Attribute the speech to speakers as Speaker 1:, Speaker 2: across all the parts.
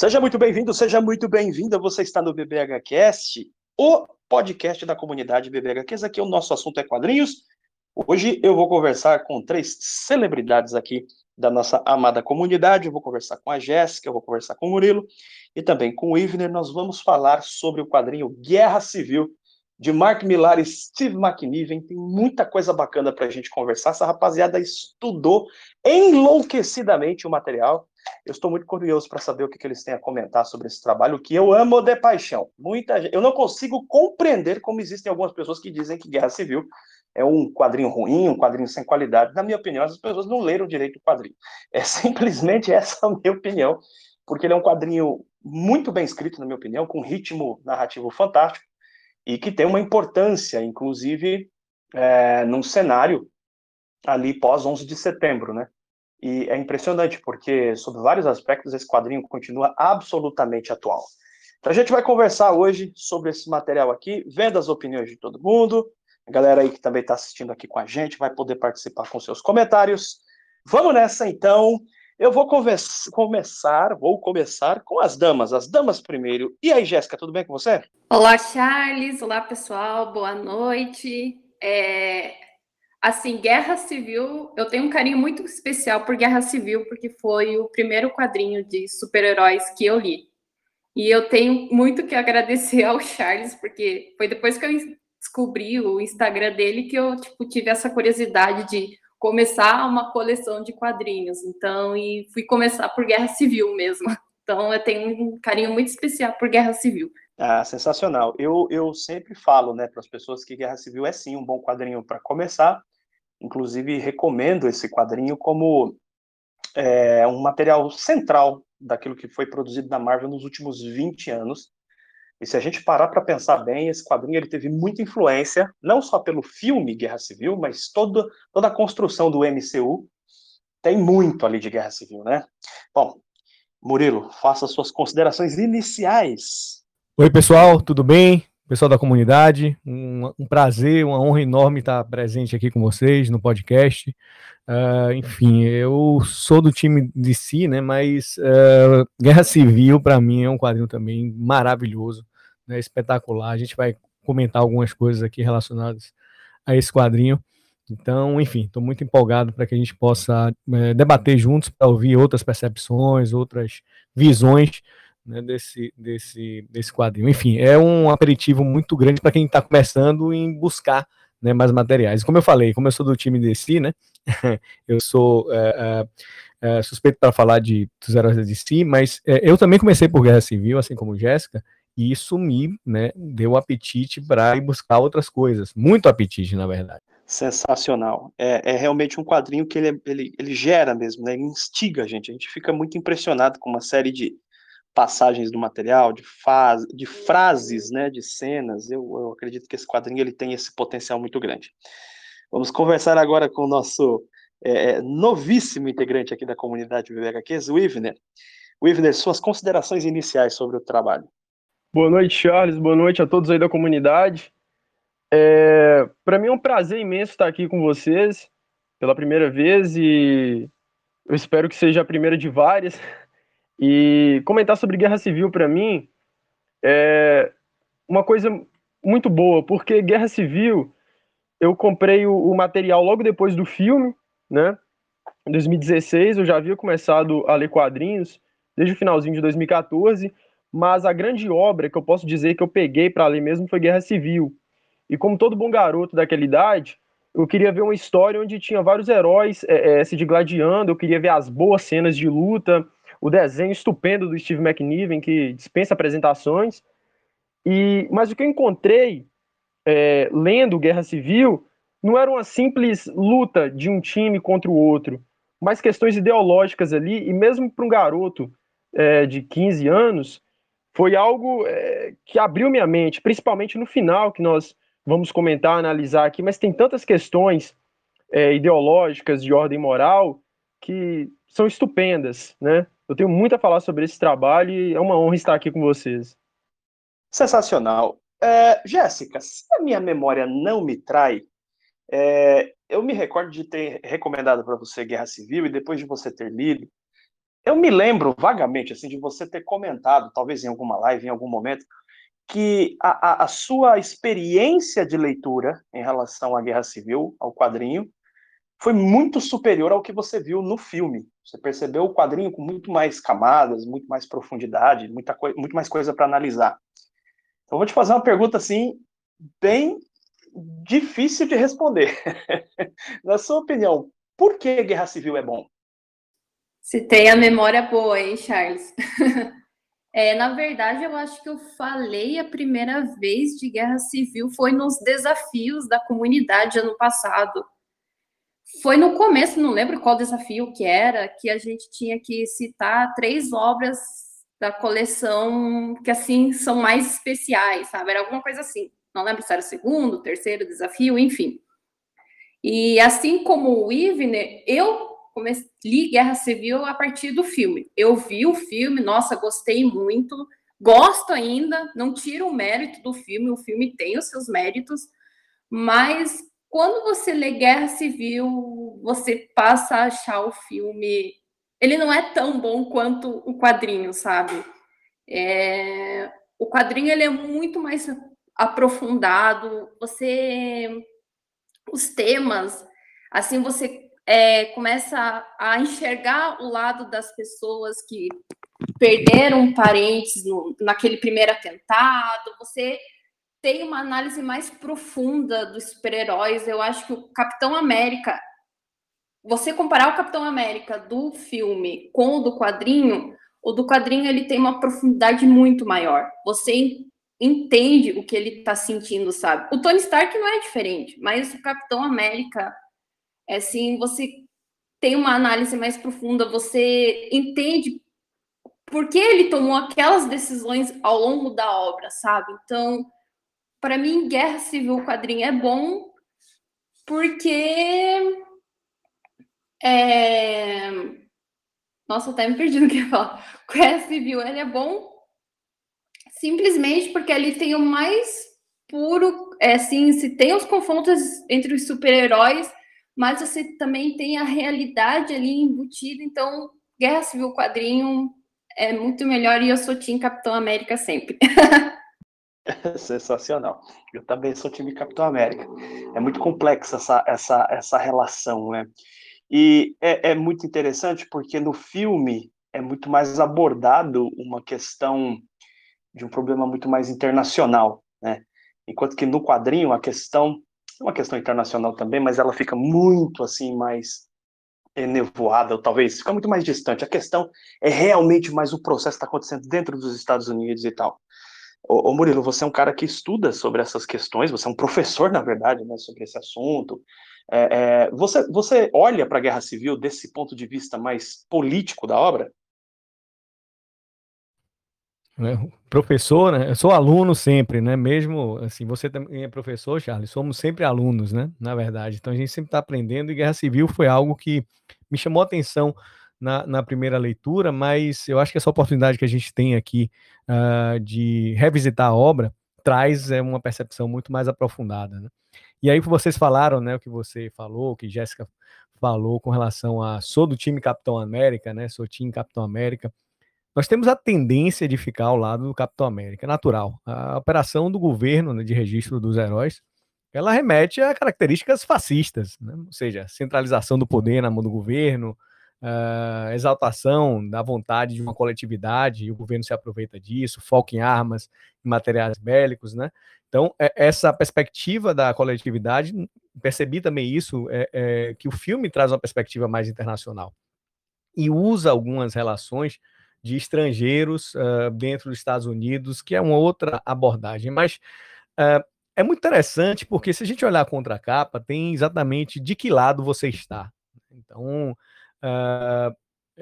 Speaker 1: Seja muito bem-vindo, seja muito bem-vinda. Você está no BBHcast, o podcast da comunidade BBHQs. Aqui o nosso assunto é quadrinhos. Hoje eu vou conversar com três celebridades aqui da nossa amada comunidade. Eu vou conversar com a Jéssica, eu vou conversar com o Murilo e também com o Ivner. Nós vamos falar sobre o quadrinho Guerra Civil, de Mark Millar e Steve McNiven. Tem muita coisa bacana para a gente conversar. Essa rapaziada estudou enlouquecidamente o material. Eu estou muito curioso para saber o que, que, eles têm a comentar sobre esse trabalho, que eu amo de paixão. Muita Eu não consigo compreender como existem algumas pessoas que dizem que Guerra Civil é um quadrinho ruim, um quadrinho sem qualidade. Na minha opinião, as pessoas não leram direito o quadrinho. É simplesmente essa a minha opinião, porque ele é um quadrinho muito bem escrito, na minha opinião, com um ritmo narrativo fantástico, e que tem uma importância, inclusive, é, num cenário ali pós 11 de setembro, né? E é impressionante, porque, sob vários aspectos, esse quadrinho continua absolutamente atual. Então, a gente vai conversar hoje sobre esse material aqui, vendo as opiniões de todo mundo. A galera aí que também está assistindo aqui com a gente vai poder participar com seus comentários. Vamos nessa, então. Eu vou começar, vou começar com as damas. As damas primeiro. E aí, Jéssica, tudo bem com você?
Speaker 2: Olá, Charles. Olá, pessoal. Boa noite. É... Assim, Guerra Civil, eu tenho um carinho muito especial por Guerra Civil, porque foi o primeiro quadrinho de super-heróis que eu li. E eu tenho muito que agradecer ao Charles, porque foi depois que eu descobri o Instagram dele que eu tipo, tive essa curiosidade de começar uma coleção de quadrinhos. Então, e fui começar por Guerra Civil mesmo. Então, eu tenho um carinho muito especial por Guerra Civil.
Speaker 1: Ah, sensacional. Eu, eu sempre falo né, para as pessoas que Guerra Civil é sim um bom quadrinho para começar. Inclusive, recomendo esse quadrinho como é, um material central daquilo que foi produzido na Marvel nos últimos 20 anos. E se a gente parar para pensar bem, esse quadrinho ele teve muita influência, não só pelo filme Guerra Civil, mas toda, toda a construção do MCU tem muito ali de Guerra Civil, né? Bom, Murilo, faça suas considerações iniciais.
Speaker 3: Oi, pessoal, tudo bem? Pessoal da comunidade, um, um prazer, uma honra enorme estar presente aqui com vocês no podcast. Uh, enfim, eu sou do time de si, né? Mas uh, Guerra Civil, para mim, é um quadrinho também maravilhoso né, espetacular. A gente vai comentar algumas coisas aqui relacionadas a esse quadrinho. Então, enfim, estou muito empolgado para que a gente possa é, debater juntos, para ouvir outras percepções, outras visões né, desse, desse, desse quadrinho. Enfim, é um aperitivo muito grande para quem está começando em buscar né, mais materiais. Como eu falei, como eu sou do time DC, né, eu sou é, é, é suspeito para falar de, dos heróis da DC, mas é, eu também comecei por Guerra Civil, assim como Jéssica, e isso me né, deu apetite para ir buscar outras coisas. Muito apetite, na verdade.
Speaker 1: Sensacional. É, é realmente um quadrinho que ele, ele, ele gera mesmo, né? ele instiga a gente. A gente fica muito impressionado com uma série de passagens do material, de, faz, de frases, né, de cenas. Eu, eu acredito que esse quadrinho ele tem esse potencial muito grande. Vamos conversar agora com o nosso é, é novíssimo integrante aqui da comunidade VHQs, o Ivner. Ivner, suas considerações iniciais sobre o trabalho.
Speaker 4: Boa noite, Charles. Boa noite a todos aí da comunidade. É, Para mim é um prazer imenso estar aqui com vocês pela primeira vez e eu espero que seja a primeira de várias. E comentar sobre guerra civil para mim é uma coisa muito boa, porque guerra civil eu comprei o, o material logo depois do filme, né? Em 2016 eu já havia começado a ler quadrinhos desde o finalzinho de 2014 mas a grande obra que eu posso dizer que eu peguei para ler mesmo foi Guerra Civil. E como todo bom garoto daquela idade, eu queria ver uma história onde tinha vários heróis é, é, se digladiando, eu queria ver as boas cenas de luta, o desenho estupendo do Steve McNiven, que dispensa apresentações. E Mas o que eu encontrei é, lendo Guerra Civil não era uma simples luta de um time contra o outro, mas questões ideológicas ali, e mesmo para um garoto é, de 15 anos, foi algo é, que abriu minha mente, principalmente no final, que nós vamos comentar, analisar aqui, mas tem tantas questões é, ideológicas de ordem moral que são estupendas, né? Eu tenho muito a falar sobre esse trabalho e é uma honra estar aqui com vocês.
Speaker 1: Sensacional. É, Jéssica, se a minha memória não me trai, é, eu me recordo de ter recomendado para você Guerra Civil e depois de você ter lido, eu me lembro vagamente assim de você ter comentado, talvez em alguma live, em algum momento, que a, a, a sua experiência de leitura em relação à Guerra Civil, ao quadrinho, foi muito superior ao que você viu no filme. Você percebeu o quadrinho com muito mais camadas, muito mais profundidade, muita muito mais coisa para analisar. Então, vou te fazer uma pergunta assim, bem difícil de responder. Na sua opinião, por que Guerra Civil é bom?
Speaker 2: Se tem a memória boa, hein, Charles? é, na verdade, eu acho que eu falei a primeira vez de Guerra Civil foi nos desafios da comunidade ano passado foi no começo, não lembro qual desafio que era, que a gente tinha que citar três obras da coleção que assim são mais especiais, sabe? Era alguma coisa assim. Não lembro se era o segundo, o terceiro desafio, enfim. E assim como o Ivner, eu comecei, li Guerra Civil a partir do filme. Eu vi o filme, nossa, gostei muito, gosto ainda, não tiro o mérito do filme, o filme tem os seus méritos, mas quando você lê Guerra Civil, você passa a achar o filme. Ele não é tão bom quanto o quadrinho, sabe? É... O quadrinho ele é muito mais aprofundado. Você. Os temas, assim, você é, começa a enxergar o lado das pessoas que perderam parentes no, naquele primeiro atentado. Você tem uma análise mais profunda dos super-heróis. Eu acho que o Capitão América, você comparar o Capitão América do filme com o do quadrinho, o do quadrinho ele tem uma profundidade muito maior. Você entende o que ele está sentindo, sabe? O Tony Stark não é diferente, mas o Capitão América, é assim, você tem uma análise mais profunda, você entende por que ele tomou aquelas decisões ao longo da obra, sabe? Então, para mim, Guerra Civil quadrinho é bom porque. É... Nossa, até me perdi no que ia falar. Guerra Civil ele é bom simplesmente porque ele tem o mais puro. É, assim, se tem os confrontos entre os super-heróis, mas você também tem a realidade ali embutida. Então, Guerra Civil quadrinho é muito melhor e eu sou Team Capitão América sempre.
Speaker 1: Sensacional. Eu também sou time Capitão América. É muito complexa essa, essa, essa relação, né? E é, é muito interessante porque no filme é muito mais abordado uma questão de um problema muito mais internacional, né? Enquanto que no quadrinho a questão é uma questão internacional também, mas ela fica muito assim mais nevoada, ou talvez fica muito mais distante. A questão é realmente mais o processo que está acontecendo dentro dos Estados Unidos e tal. Ô, Murilo, você é um cara que estuda sobre essas questões, você é um professor, na verdade, né, sobre esse assunto. É, é, você, você olha para a Guerra Civil desse ponto de vista mais político da obra?
Speaker 3: É, professor, né? Eu sou aluno sempre, né? Mesmo assim, você também é professor, Charles, somos sempre alunos, né? Na verdade. Então a gente sempre está aprendendo e Guerra Civil foi algo que me chamou a atenção na, na, primeira leitura, mas eu acho que essa oportunidade que a gente tem aqui uh, de revisitar a obra traz é, uma percepção muito mais aprofundada. Né? E aí vocês falaram, né, o que você falou, o que Jéssica falou com relação a sou do time Capitão América, né, sou time Capitão América. Nós temos a tendência de ficar ao lado do Capitão América, é natural. A operação do governo né, de registro dos heróis, ela remete a características fascistas, né? ou seja, centralização do poder na mão do governo, uh, exaltação da vontade de uma coletividade, e o governo se aproveita disso, foca em armas, em materiais bélicos, né? Então, é, essa perspectiva da coletividade, percebi também isso, é, é, que o filme traz uma perspectiva mais internacional e usa algumas relações de estrangeiros uh, dentro dos Estados Unidos, que é uma outra abordagem, mas uh, é muito interessante porque se a gente olhar contra a capa, tem exatamente de que lado você está. Então, Uh,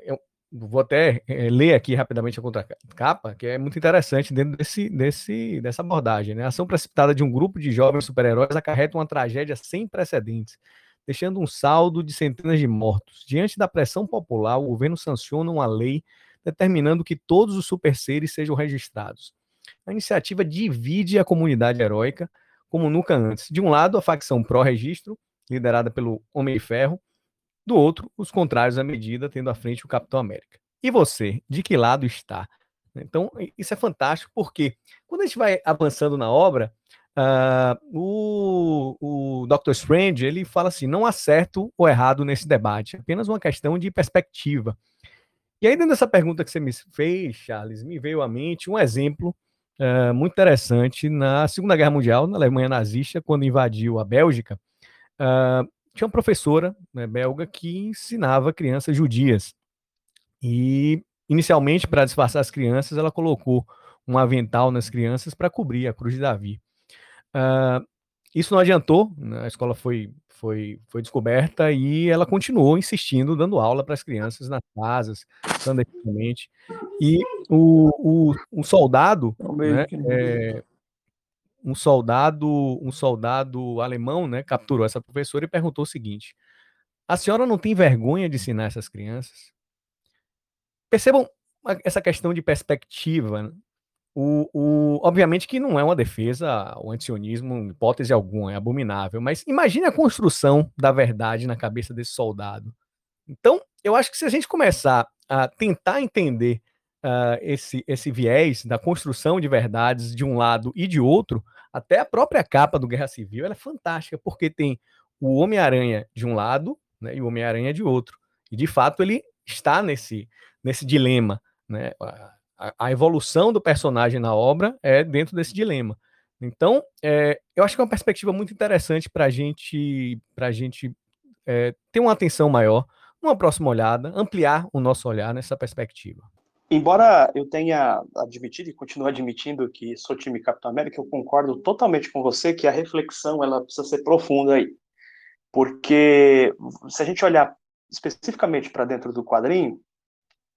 Speaker 3: eu vou até é, ler aqui rapidamente a contracapa, que é muito interessante dentro desse, desse, dessa abordagem. Né? A ação precipitada de um grupo de jovens super-heróis acarreta uma tragédia sem precedentes, deixando um saldo de centenas de mortos. Diante da pressão popular, o governo sanciona uma lei determinando que todos os super-seres sejam registrados. A iniciativa divide a comunidade heróica como nunca antes. De um lado, a facção pró-registro, liderada pelo Homem de Ferro, do outro, os contrários à medida, tendo à frente o Capitão América. E você, de que lado está? Então, isso é fantástico, porque quando a gente vai avançando na obra, uh, o, o Dr. Strange ele fala assim: não há certo ou errado nesse debate, apenas uma questão de perspectiva. E aí, dentro dessa pergunta que você me fez, Charles, me veio à mente um exemplo uh, muito interessante. Na Segunda Guerra Mundial, na Alemanha nazista, quando invadiu a Bélgica, uh, tinha uma professora né, belga que ensinava crianças judias. E Inicialmente, para disfarçar as crianças, ela colocou um avental nas crianças para cobrir a cruz de Davi. Uh, isso não adiantou, né? a escola foi, foi, foi descoberta e ela continuou insistindo, dando aula para as crianças nas casas, clandestinamente. E o, o, um soldado, né, é, um soldado, um soldado alemão, né, capturou essa professora e perguntou o seguinte: a senhora não tem vergonha de ensinar essas crianças? Percebam essa questão de perspectiva. Né? O, o, obviamente que não é uma defesa o antisionismo, hipótese alguma, é abominável, mas imagine a construção da verdade na cabeça desse soldado. Então, eu acho que se a gente começar a tentar entender uh, esse, esse viés da construção de verdades de um lado e de outro, até a própria capa do Guerra Civil é fantástica, porque tem o Homem-Aranha de um lado né, e o Homem-Aranha de outro. E, de fato, ele está nesse, nesse dilema. Né? A, a, evolução do personagem na obra é dentro desse dilema. Então, é, eu acho que é uma perspectiva muito interessante para gente, a gente é, ter uma atenção maior, uma próxima olhada, ampliar o nosso olhar nessa perspectiva.
Speaker 1: Embora eu tenha admitido e continuo admitindo que sou time Capitão América, eu concordo totalmente com você que a reflexão ela precisa ser profunda aí. Porque se a gente olhar especificamente para dentro do quadrinho,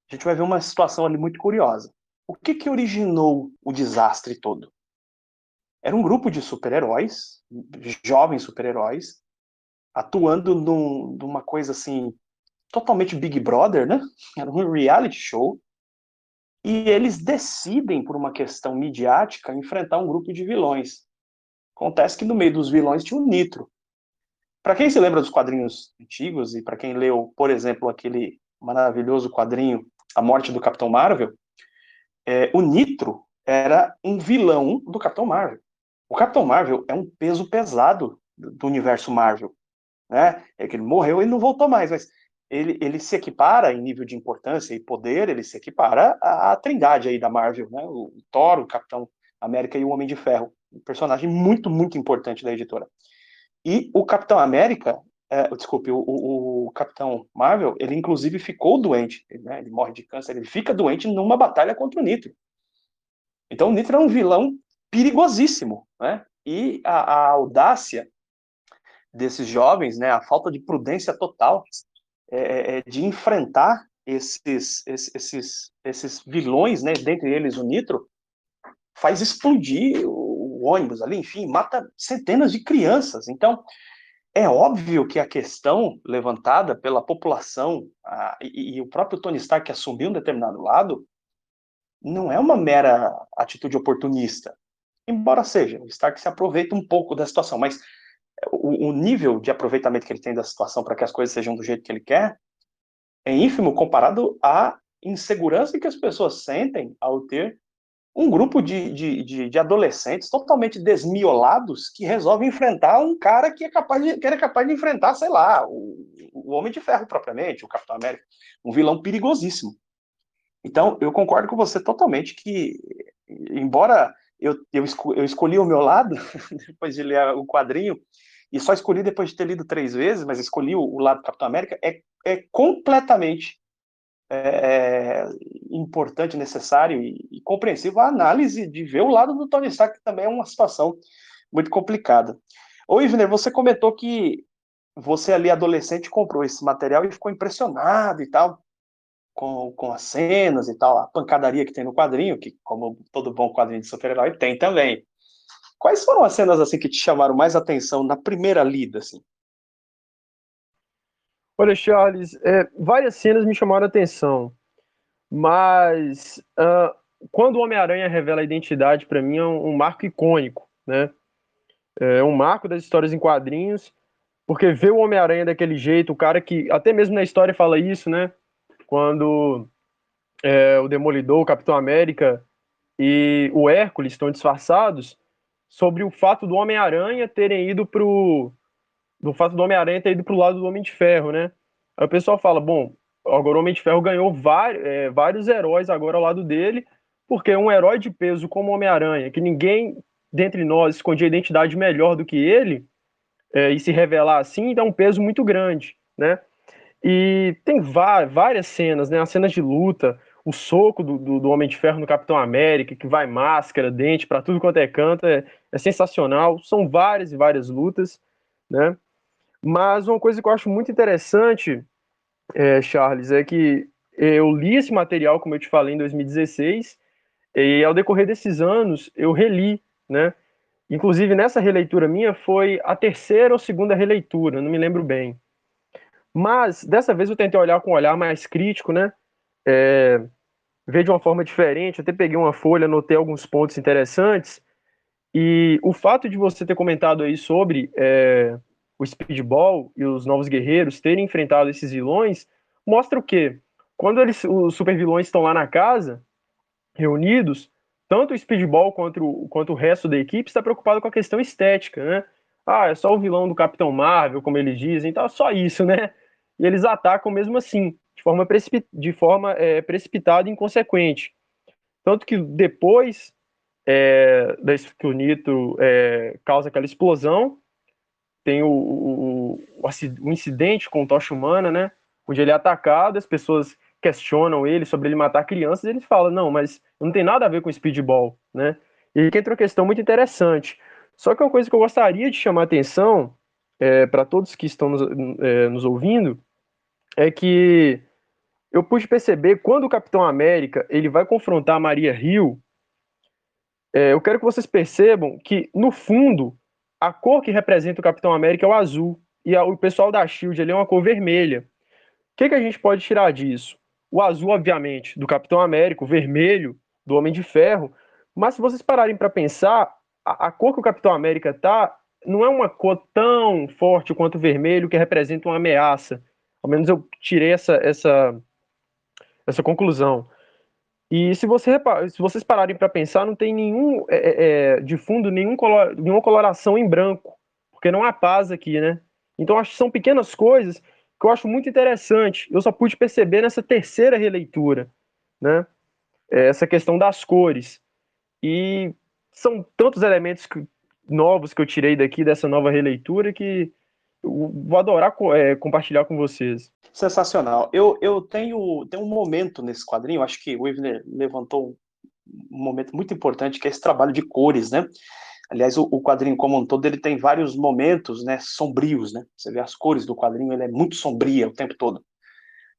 Speaker 1: a gente vai ver uma situação ali muito curiosa. O que, que originou o desastre todo? Era um grupo de super-heróis, jovens super-heróis, atuando num, numa coisa assim, totalmente Big Brother, né? Era um reality show. E eles decidem, por uma questão midiática, enfrentar um grupo de vilões. Acontece que no meio dos vilões tinha o Nitro. Para quem se lembra dos quadrinhos antigos e para quem leu, por exemplo, aquele maravilhoso quadrinho a morte do Capitão Marvel, é, o Nitro era um vilão do Capitão Marvel. O Capitão Marvel é um peso pesado do universo Marvel. Né? É que ele morreu e não voltou mais, mas ele, ele se equipara em nível de importância e poder, ele se equipara à, à trindade aí da Marvel, né? o Thor, o Capitão América e o Homem de Ferro. Um personagem muito, muito importante da editora. E o Capitão América, é, desculpe, o, o, o, Capitão Marvel, ele inclusive ficou doente, né? ele morre de câncer, ele fica doente numa batalha contra o Nitro. Então o Nitro é um vilão perigosíssimo, né? E a, a audácia desses jovens, né, a falta de prudência total é, é, é de enfrentar esses, esses, esses vilões, né, dentre eles o Nitro, faz explodir o ônibus ali, enfim, mata centenas de crianças. Então, é óbvio que a questão levantada pela população a, e, e, o próprio Tony Stark assumiu um determinado lado não é uma mera atitude oportunista, embora seja. O Stark se aproveita um pouco da situação, mas o, o nível de aproveitamento que ele tem da situação para que as coisas sejam do jeito que ele quer é ínfimo comparado à insegurança que as pessoas sentem ao ter um grupo de, de, de, de, adolescentes totalmente desmiolados que resolvem enfrentar um cara que é capaz de, que era capaz de enfrentar, sei lá, o, o Homem de Ferro propriamente, o Capitão América, um vilão perigosíssimo. Então, eu concordo com você totalmente que, embora eu, eu, eu escolhi o meu lado, depois de ler o quadrinho, e só escolhi depois de ter lido três vezes, mas escolhi o, o lado do Capitão América, é, é completamente é, é, importante, necessário e, e, compreensível a análise de ver o lado do Tony Stark, que também é uma situação muito complicada. Ô, Ivner, você comentou que você ali, adolescente, comprou esse material e ficou impressionado e tal, com, com as cenas e tal, a pancadaria que tem no quadrinho, que, como todo bom quadrinho de super-herói, tem também. Quais foram as cenas, assim, que te chamaram mais atenção na primeira lida, assim?
Speaker 4: Olha, Charles, é, várias cenas me chamaram atenção, mas uh, quando o Homem-Aranha revela a identidade, para mim é um, um, marco icônico, né? É um marco das histórias em quadrinhos, porque ver o Homem-Aranha daquele jeito, o cara que até mesmo na história fala isso, né? Quando é, o Demolidor, o Capitão América e o Hércules estão disfarçados sobre o fato do Homem-Aranha terem ido pro do fato do Homem-Aranha ter ido pro lado do Homem de Ferro, né? Aí o pessoal fala, bom, agora o Homem de Ferro ganhou vários, é, vários heróis agora ao lado dele, porque um herói de peso como o Homem-Aranha, que ninguém dentre nós escondia identidade melhor do que ele, é, e se revelar assim, dá um peso muito grande, né? E tem várias cenas, né? As cenas de luta, o soco do, do, do, Homem de Ferro no Capitão América, que vai máscara, dente, para tudo quanto é canto, é, é, sensacional. São várias e várias lutas, né? Mas uma coisa que eu acho muito interessante, é, Charles, é que eu li esse material, como eu te falei, em 2016, e ao decorrer desses anos eu reli, né? Inclusive, nessa releitura minha foi a terceira ou segunda releitura, não me lembro bem. Mas dessa vez eu tentei olhar com um olhar mais crítico, né? É, ver de uma forma diferente. Até peguei uma folha, anotei alguns pontos interessantes. E o fato de você ter comentado aí sobre é, o Speedball e os Novos Guerreiros terem enfrentado esses vilões mostra o quê? Quando eles, os super vilões estão lá na casa, reunidos, tanto o Speedball quanto, o, quanto o resto da equipe está preocupado com a questão estética, né? Ah, é só o vilão do Capitão Marvel, como eles dizem, é só isso, né? E eles atacam mesmo assim de forma, de forma é, precipitada e inconsequente. Tanto que depois é, que o Nitro é, causa aquela explosão, tem o, o, o, incidente com o Tocha Humana, né? Onde ele é atacado, as pessoas questionam ele sobre ele matar crianças, ele fala, não, mas não tem nada a ver com speedball, né? E aí que entra uma questão muito interessante. Só que uma coisa que eu gostaria de chamar a atenção é, para todos que estão nos, é, nos ouvindo é que eu pude perceber quando o Capitão América ele vai confrontar a Maria Hill, é, eu quero que vocês percebam que, no fundo, a cor que representa o Capitão América é o azul, e a, o pessoal da SHIELD é uma cor vermelha. O que, que a gente pode tirar disso? O azul, obviamente, do Capitão América, o vermelho do Homem de Ferro, mas se vocês pararem para pensar, a, a, cor que o Capitão América tá não é uma cor tão forte quanto o vermelho que representa uma ameaça. Ao menos eu tirei essa, essa, essa conclusão. E se, você, se vocês pararem para pensar, não tem nenhum é, é, é, de fundo nenhum color, nenhuma coloração em branco, porque não há paz aqui, né? Então acho que são pequenas coisas que eu acho muito interessante. Eu só pude perceber nessa terceira releitura, né? É, essa questão das cores. E são tantos elementos que, novos que eu tirei daqui dessa nova releitura que vou adorar é, compartilhar com vocês.
Speaker 1: Sensacional. Eu, eu tenho, tenho um momento nesse quadrinho, acho que o Ivner levantou um momento muito importante, que é esse trabalho de cores, né? Aliás, o, o, quadrinho como um todo, ele tem vários momentos, né, sombrios, né? Você vê as cores do quadrinho, ele é muito sombria o tempo todo.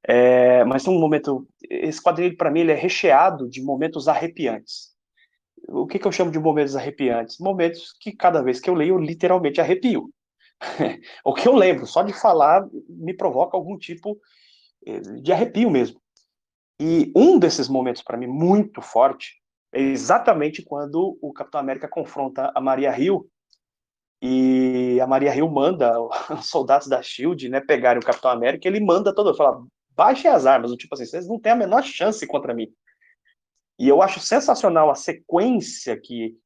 Speaker 1: É, mas tem um momento, esse quadrinho para mim ele é recheado de momentos arrepiantes. O que, que eu chamo de momentos arrepiantes? Momentos que cada vez que eu leio, eu literalmente arrepio. o que eu lembro, só de falar, me provoca algum tipo eh, de arrepio mesmo. E um desses momentos, para mim, muito forte, é exatamente quando o Capitão América confronta a Maria Hill, e a Maria Hill manda os soldados da SHIELD né, pegarem o Capitão América, ele manda todo, fala, baixem as armas, tipo assim, vocês não têm a menor chance contra mim. E eu acho sensacional a sequência que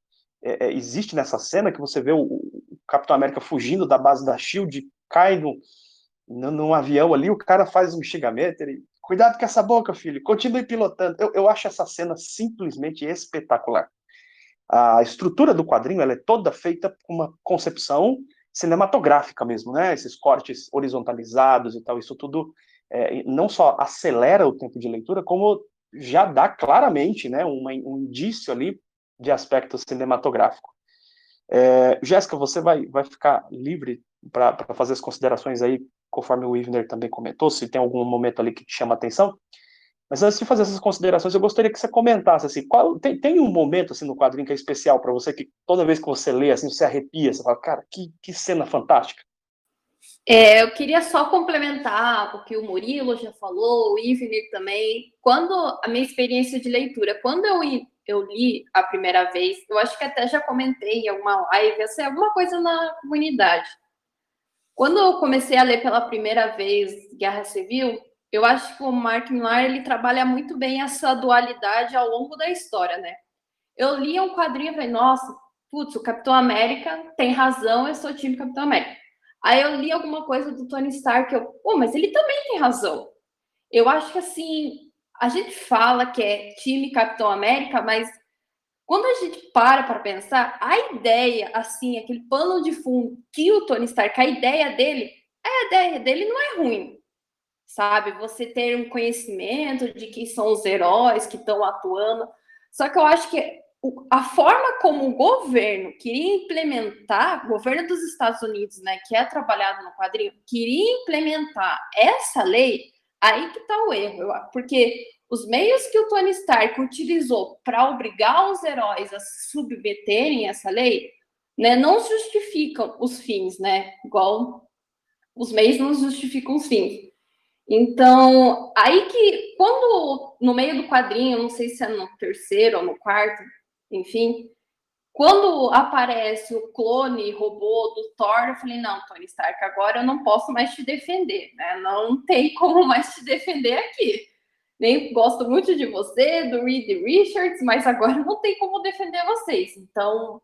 Speaker 1: é, é, existe nessa cena que você vê o, o, Capitão América fugindo da base da Shield, cai no, no, num avião ali, o cara faz um xingamento, ele, cuidado com essa boca, filho, continue pilotando. Eu, eu acho essa cena simplesmente espetacular. A estrutura do quadrinho ela é toda feita com uma concepção cinematográfica mesmo, né? Esses cortes horizontalizados e tal, isso tudo é, não só acelera o tempo de leitura, como já dá claramente, né, uma, um indício ali de aspecto cinematográfico. É, Jéssica, você vai, vai ficar livre para fazer as considerações aí, conforme o Ivner também comentou, se tem algum momento ali que te chama a atenção. Mas antes de fazer essas considerações, eu gostaria que você comentasse assim, qual, tem, tem um momento assim no quadrinho que é especial para você, que toda vez que você lê, assim, você arrepia, você fala, cara, que, que cena fantástica.
Speaker 2: É, eu queria só complementar o que o Murilo já falou, o Ivner também. Quando a minha experiência de leitura, quando eu eu li a primeira vez, eu acho que até já comentei em alguma live, assim, alguma coisa na comunidade. Quando eu comecei a ler pela primeira vez Guerra Civil, eu acho que o Mark Millar ele trabalha muito bem essa dualidade ao longo da história, né? Eu li um quadrinho e falei, nossa, putz, o Capitão América tem razão, eu sou time Capitão América. Aí eu li alguma coisa do Tony Stark, eu, pô, mas ele também tem razão. Eu acho que assim, a gente fala que é time Capitão América, mas quando a gente para para pensar, a ideia, assim, aquele pano de fundo que o Tony Stark, a ideia dele, a ideia dele não é ruim, sabe? Você ter um conhecimento de quem são os heróis que estão atuando. Só que eu acho que a forma como o governo queria implementar, o governo dos Estados Unidos, né, que é trabalhado no quadrinho, queria implementar essa lei, aí que está o erro, porque os meios que o Tony Stark utilizou para obrigar os heróis a se submeterem a essa lei, né, não justificam os fins, né? Igual os meios não justificam os fins. Então, aí que quando no meio do quadrinho, não sei se é no terceiro ou no quarto, enfim, quando aparece o clone robô do Thor, eu falei, não, Tony Stark, agora eu não posso mais te defender, né? Não tem como mais te defender aqui. Nem gosto muito de você, do Reed Richards, mas agora não tem como defender vocês. Então,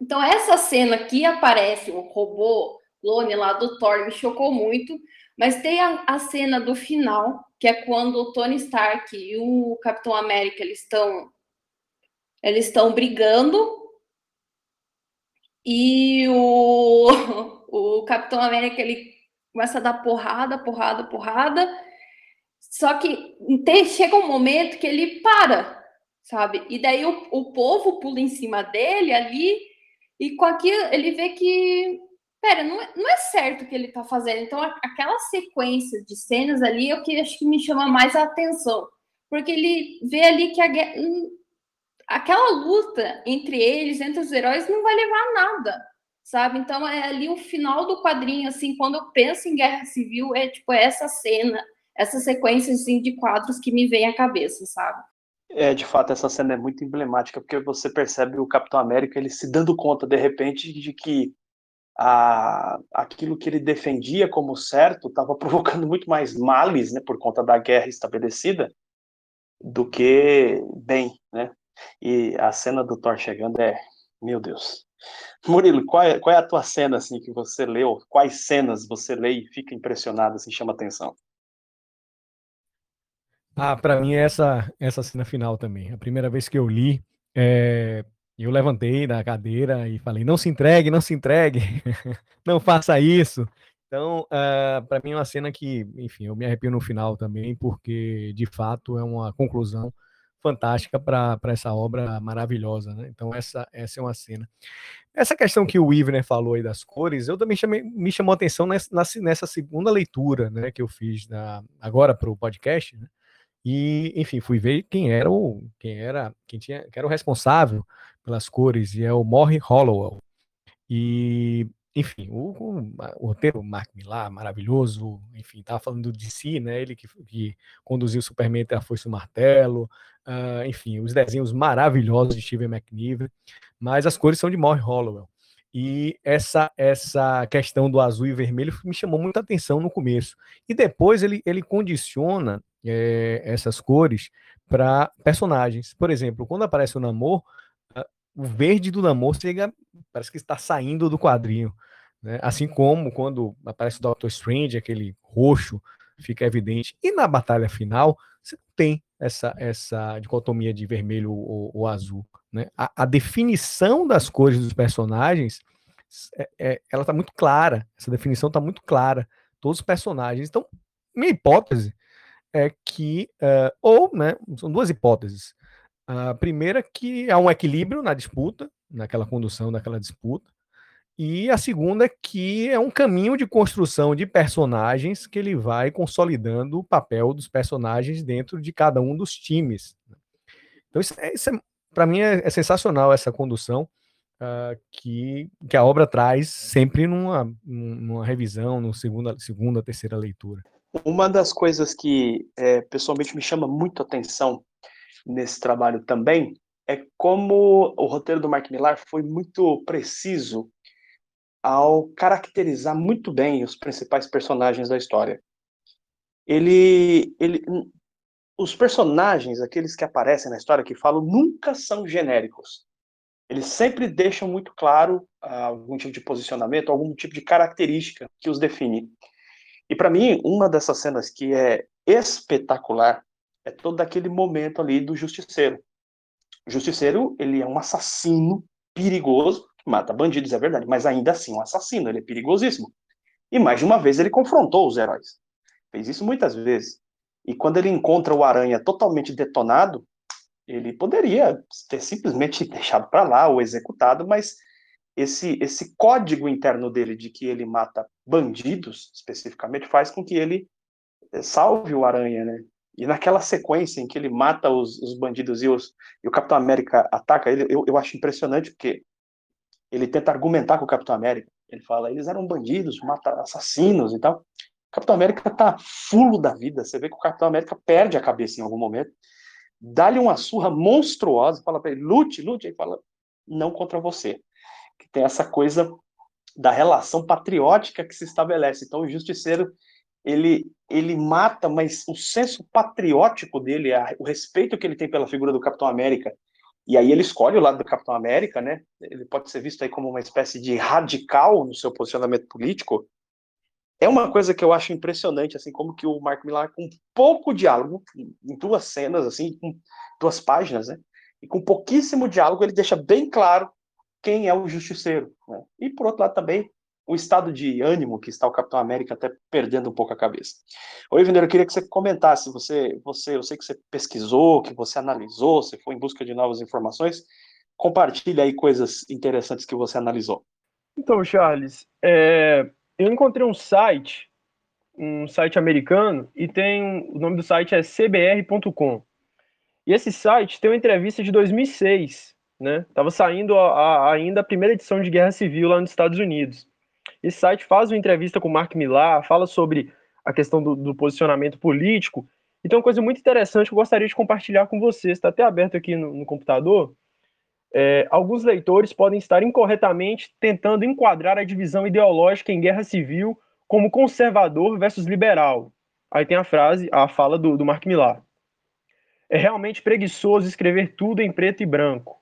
Speaker 2: então essa cena que aparece o robô clone lá do Thor me chocou muito, mas tem a, a cena do final, que é quando o Tony Stark e o Capitão América eles estão eles estão brigando e o, o Capitão América ele começa a dar porrada, porrada, porrada. Só que chega um momento que ele para, sabe? E daí o, o povo pula em cima dele ali, e com aquilo ele vê que, pera, não é, não é certo o que ele tá fazendo. Então, aquela sequência de cenas ali é o que acho que me chama mais a atenção. Porque ele vê ali que a guerra aquela luta entre eles, entre os heróis, não vai levar a nada, sabe? Então é ali o final do quadrinho, assim, quando eu penso em Guerra Civil, é tipo essa cena, essa sequência assim, de quadros que me vem à cabeça, sabe?
Speaker 1: É, de fato, essa cena é muito emblemática, porque você percebe o Capitão América ele se dando conta, de repente, de que a, aquilo que ele defendia como certo estava provocando muito mais males, né, por conta da guerra estabelecida, do que bem, né? E a cena do Thor chegando é, meu Deus. Murilo, qual é, qual é a tua cena assim que você leu? Quais cenas você lê e fica impressionado, assim, chama atenção?
Speaker 3: Ah, para mim é essa essa cena final também. A primeira vez que eu li, é, eu levantei da cadeira e falei: não se entregue, não se entregue, não faça isso. Então, uh, ah, para mim é uma cena que, enfim, eu me arrepio no final também, porque de fato é uma conclusão fantástica para essa obra maravilhosa, né? Então essa, essa é uma cena. Essa questão que o Ivner falou aí das cores, eu também chamei, me chamou a atenção nessa, nessa segunda leitura, né, que eu fiz na, agora para o podcast, né? E, enfim, fui ver quem era o quem era quem tinha que era o responsável pelas cores e é o Morrie Hollowell. E enfim, o, o, o roteiro Mark Millar, maravilhoso, enfim, estava falando de si, né? Ele que, que conduziu Superman até a Força do Martelo, uh, enfim, os desenhos maravilhosos de Steven McNiven, mas as cores são de Morrie Hollowell. E essa essa questão do azul e vermelho me chamou muita atenção no começo. E depois ele, ele condiciona é, essas cores para personagens. Por exemplo, quando aparece o Namor, o verde do Namor chega, parece que está saindo do quadrinho. Né? Assim como quando aparece o Doctor Strange, aquele roxo fica evidente. E na batalha final, você tem essa, essa dicotomia de vermelho ou, ou azul. Né? A, a, definição das cores dos personagens, é, é, ela está muito clara. Essa definição está muito clara. Todos os personagens. Então, minha hipótese é que, uh, ou, né, são duas hipóteses. A primeira é que há um equilíbrio na disputa, naquela condução daquela disputa. E a segunda é que é um caminho de construção de personagens que ele vai consolidando o papel dos personagens dentro de cada um dos times. Né. Então, isso, é, isso é, para mim é, é, sensacional essa condução uh, que, que a obra traz sempre numa, numa revisão, numa segunda, segunda, terceira leitura.
Speaker 1: Uma das coisas que é, pessoalmente me chama muito atenção nesse trabalho também é como o roteiro do Mark Millar foi muito preciso ao caracterizar muito bem os principais personagens da história. ele, ele, os personagens, aqueles que aparecem na história que falam, nunca são genéricos. Eles sempre deixam muito claro ah, algum tipo de posicionamento, algum tipo de característica que os define. E para mim, uma dessas cenas que é espetacular é todo aquele momento ali do justiceiro. O justiceiro, ele é um assassino perigoso, mata bandidos, é verdade, mas ainda assim um assassino, ele é perigosíssimo. E mais de uma vez ele confrontou os heróis. Fez isso muitas vezes. E quando ele encontra o Aranha totalmente detonado, ele poderia ter simplesmente deixado para lá ou executado, mas esse, esse código interno dele de que ele mata bandidos, especificamente, faz com que ele eh, salve o Aranha, né? E naquela sequência em que ele mata os, os bandidos e, os, e o Capitão América ataca ele, eu, eu acho impressionante, porque ele tenta argumentar com o Capitão América. Ele fala, eles eram bandidos, assassinos e tal. O Capitão América tá fulo da vida. Você vê que o Capitão América perde a cabeça em algum momento. Dá-lhe uma surra monstruosa, fala para ele, lute, lute. Ele fala, não contra você. Que tem essa coisa da relação patriótica que se estabelece. Então, o justiceiro ele, ele mata, mas o senso patriótico dele, o respeito que ele tem pela figura do Capitão América, e aí ele escolhe o lado do Capitão América, né? Ele pode ser visto aí como uma espécie de radical no seu posicionamento político. É uma coisa que eu acho impressionante, assim, como que o Mark Millar, com pouco diálogo, em duas cenas, assim, com duas páginas, né? E com pouquíssimo diálogo, ele deixa bem claro quem é o justiceiro. Né? E por outro lado também o estado de ânimo que está o Capitão América até perdendo um pouco a cabeça. Oi, Vineiro, eu queria que você comentasse, você, você, eu sei que você pesquisou, que você analisou, você foi em busca de novas informações, compartilha aí coisas interessantes que você analisou.
Speaker 4: Então, Charles, é, eu encontrei um site, um site americano, e tem, o nome do site é cbr.com, e esse site tem uma entrevista de 2006, né, tava saindo a, a, ainda a primeira edição de Guerra Civil lá nos Estados Unidos, esse site faz uma entrevista com o Mark Millar, fala sobre a questão do, do posicionamento político. Então, uma coisa muito interessante que eu gostaria de compartilhar com vocês, está até aberto aqui no, no computador. É, alguns leitores podem estar incorretamente tentando enquadrar a divisão ideológica em guerra civil como conservador versus liberal. Aí tem a frase, a fala do, do Mark Millar. É realmente preguiçoso escrever tudo em preto e branco.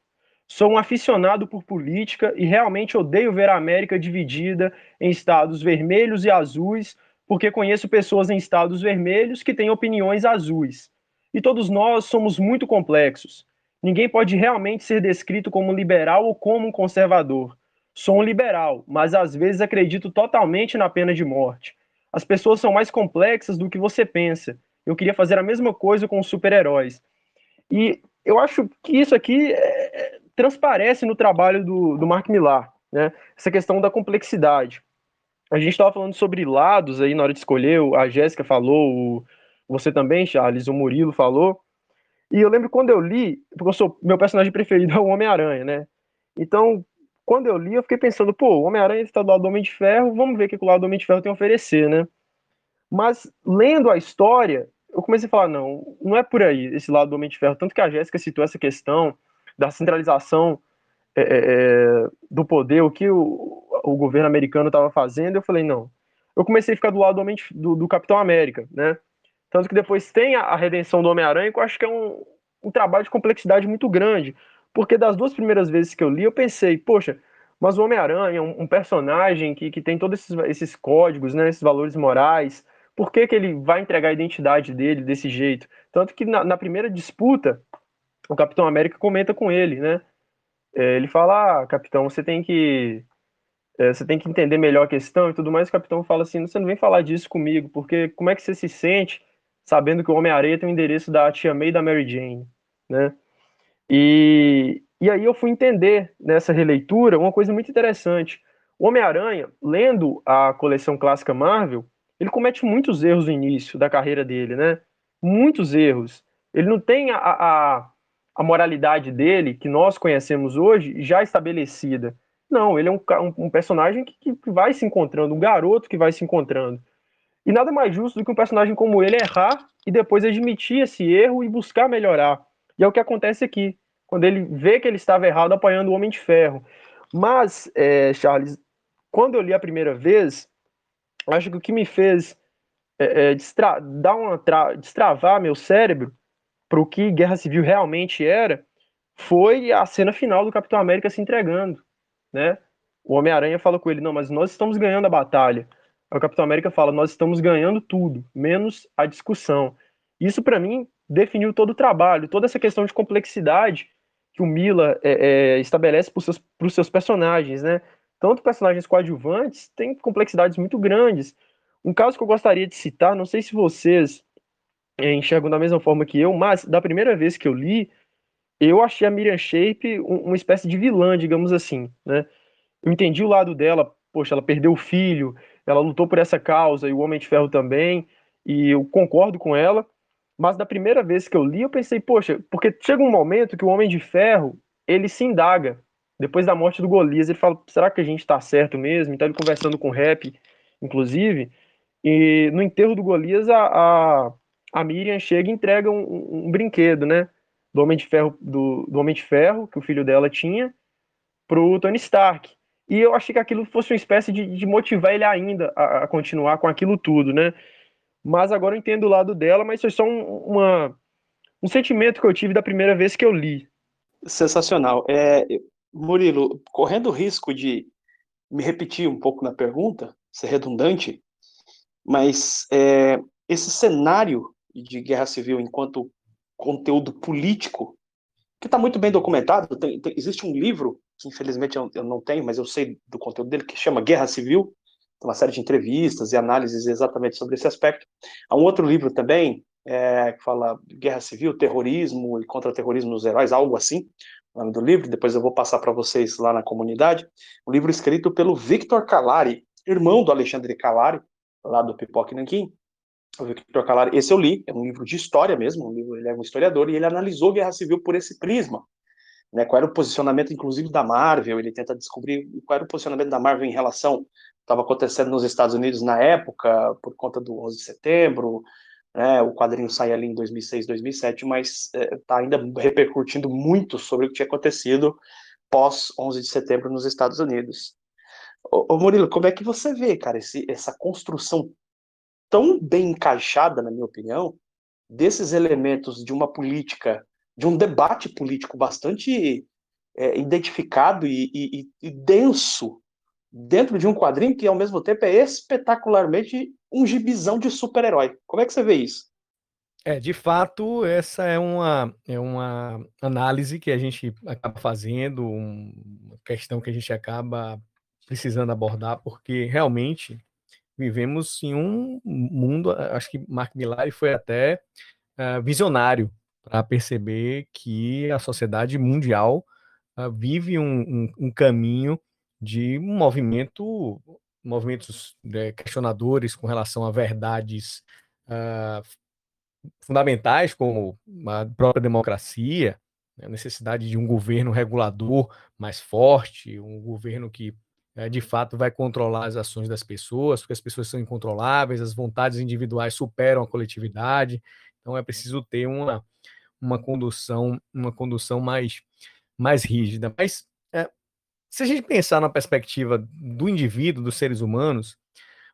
Speaker 4: Sou um aficionado por política e realmente odeio ver a América dividida em estados vermelhos e azuis, porque conheço pessoas em estados vermelhos que têm opiniões azuis. E todos nós somos muito complexos. Ninguém pode realmente ser descrito como liberal ou como um conservador. Sou um liberal, mas às vezes acredito totalmente na pena de morte. As pessoas são mais complexas do que você pensa. Eu queria fazer a mesma coisa com os super-heróis. E eu acho que isso aqui é, transparece no trabalho do, do Mark Millar, né? Essa questão da complexidade. A gente estava falando sobre lados aí na hora de escolher, a Jéssica falou, você também, Charles, o Murilo falou. E eu lembro quando eu li, porque eu sou, meu personagem preferido é o Homem-Aranha, né? Então, quando eu li, eu fiquei pensando, pô, o Homem-Aranha está do lado do Homem de Ferro, vamos ver o que o lado do Homem de Ferro tem a oferecer, né? Mas, lendo a história, eu comecei a falar, não, não é por aí esse lado do Homem de Ferro. Tanto que a Jéssica citou essa questão da centralização é, é, é, do poder, o que o, o governo americano estava fazendo, eu falei, não. Eu comecei a ficar do lado do, do, do Capitão América, né? Tanto que depois tem a, a redenção do Homem-Aranha, que eu acho que é um, um trabalho de complexidade muito grande. Porque das duas primeiras vezes que eu li, eu pensei, poxa, mas o Homem-Aranha é um, um, personagem que, que tem todos esses, esses códigos, né, esses valores morais, por que, que ele vai entregar a identidade dele desse jeito? Tanto que na, na primeira disputa, o Capitão América comenta com ele, né? É, ele fala, ah, Capitão, você tem que é, você tem que entender melhor a questão e tudo mais. O Capitão fala assim, você não vem falar disso comigo, porque como é que você se sente sabendo que o Homem-Areia tem o endereço da Tia May e da Mary Jane, né? E, e aí eu fui entender nessa releitura uma coisa muito interessante. O Homem-Aranha, lendo a coleção clássica Marvel, ele comete muitos erros no início da carreira dele, né? Muitos erros. Ele não tem a, a, a moralidade dele, que nós conhecemos hoje, já estabelecida. Não, ele é um, um, um personagem que, que, vai se encontrando, um garoto que vai se encontrando. E nada mais justo do que um personagem como ele errar e depois admitir esse erro e buscar melhorar. E é o que acontece aqui, quando ele vê que ele estava errado apoiando o Homem de Ferro. Mas, é, Charles, quando eu li a primeira vez, acho que o que me fez é, é, dar uma tra destravar meu cérebro para o que Guerra Civil realmente era, foi a cena final do Capitão América se entregando, né? O Homem-Aranha fala com ele, não, mas nós estamos ganhando a batalha. Aí o Capitão América fala, nós estamos ganhando tudo, menos a discussão. Isso, para mim, definiu todo o trabalho, toda essa questão de complexidade que o Mila é, é, estabelece para os seus, seus personagens, né? Tanto personagens coadjuvantes têm complexidades muito grandes. Um caso que eu gostaria de citar, não sei se vocês enxergam da mesma forma que eu, mas da primeira vez que eu li, eu achei a Miriam Shape uma espécie de vilã, digamos assim, né? Eu entendi o lado dela, poxa, ela perdeu o filho, ela lutou por essa causa e o Homem de Ferro também, e eu concordo com ela, mas da primeira vez que eu li, eu pensei, poxa, porque chega um momento que o Homem de Ferro, ele se indaga, depois da morte do Golias, ele fala, será que a gente tá certo mesmo? Então ele conversando com o Rap, inclusive, e no enterro do Golias, a, a, a Miriam chega e entrega um, um brinquedo, né? do Homem de Ferro, do, do Homem de Ferro, que o filho dela tinha, pro Tony Stark. E eu achei que aquilo fosse uma espécie de, de motivar ele ainda a, a, continuar com aquilo tudo, né? Mas agora eu entendo o lado dela, mas foi só um, uma, um sentimento que eu tive da primeira vez que eu li.
Speaker 1: Sensacional. É, Murilo, correndo o risco de me repetir um pouco na pergunta, ser redundante, mas é, esse cenário de guerra civil enquanto conteúdo político que está muito bem documentado. Tem, tem, existe um livro, que infelizmente eu, eu, não tenho, mas eu sei do conteúdo dele, que chama Guerra Civil, tem uma série de entrevistas e análises exatamente sobre esse aspecto. Há um outro livro também, é, que fala Guerra Civil, Terrorismo e Contra-Terrorismo nos Heróis, algo assim, o nome do livro, depois eu vou passar para vocês lá na comunidade, um livro escrito pelo Victor Calari, irmão do Alexandre Calari, lá do Pipoque Nanquim, o Victor esse eu li, é um livro de história mesmo, um livro, ele é um historiador, e ele analisou Guerra Civil por esse prisma, né, qual era o posicionamento, inclusive, da Marvel, ele tenta descobrir qual era o posicionamento da Marvel em relação estava acontecendo nos Estados Unidos na época, por conta do 11 de setembro, né, o quadrinho sai ali em 2006, 2007, mas está é, ainda repercutindo muito sobre o que tinha acontecido pós 11 de setembro nos Estados Unidos. Ô, ô Murilo, como é que você vê, cara, esse, essa construção tão bem encaixada, na minha opinião, desses elementos de uma política, de um debate político bastante é, identificado e, e, e, denso dentro de um quadrinho que, ao mesmo tempo, é espetacularmente um gibizão de super-herói. Como é que você vê isso?
Speaker 3: É, de fato, essa é uma, é uma análise que a gente acaba fazendo, uma questão que a gente acaba precisando abordar, porque realmente vivemos em um mundo, acho que Mark Millar foi até uh, visionário para perceber que a sociedade mundial uh, vive um, um, um, caminho de um movimento, movimentos né, questionadores com relação a verdades uh, fundamentais como a própria democracia, né, a necessidade de um governo regulador mais forte, um governo que é, de fato vai controlar as ações das pessoas, porque as pessoas são incontroláveis, as vontades individuais superam a coletividade, então é preciso ter uma, uma condução uma condução mais, mais rígida. Mas é, se a gente pensar na perspectiva do indivíduo, dos seres humanos,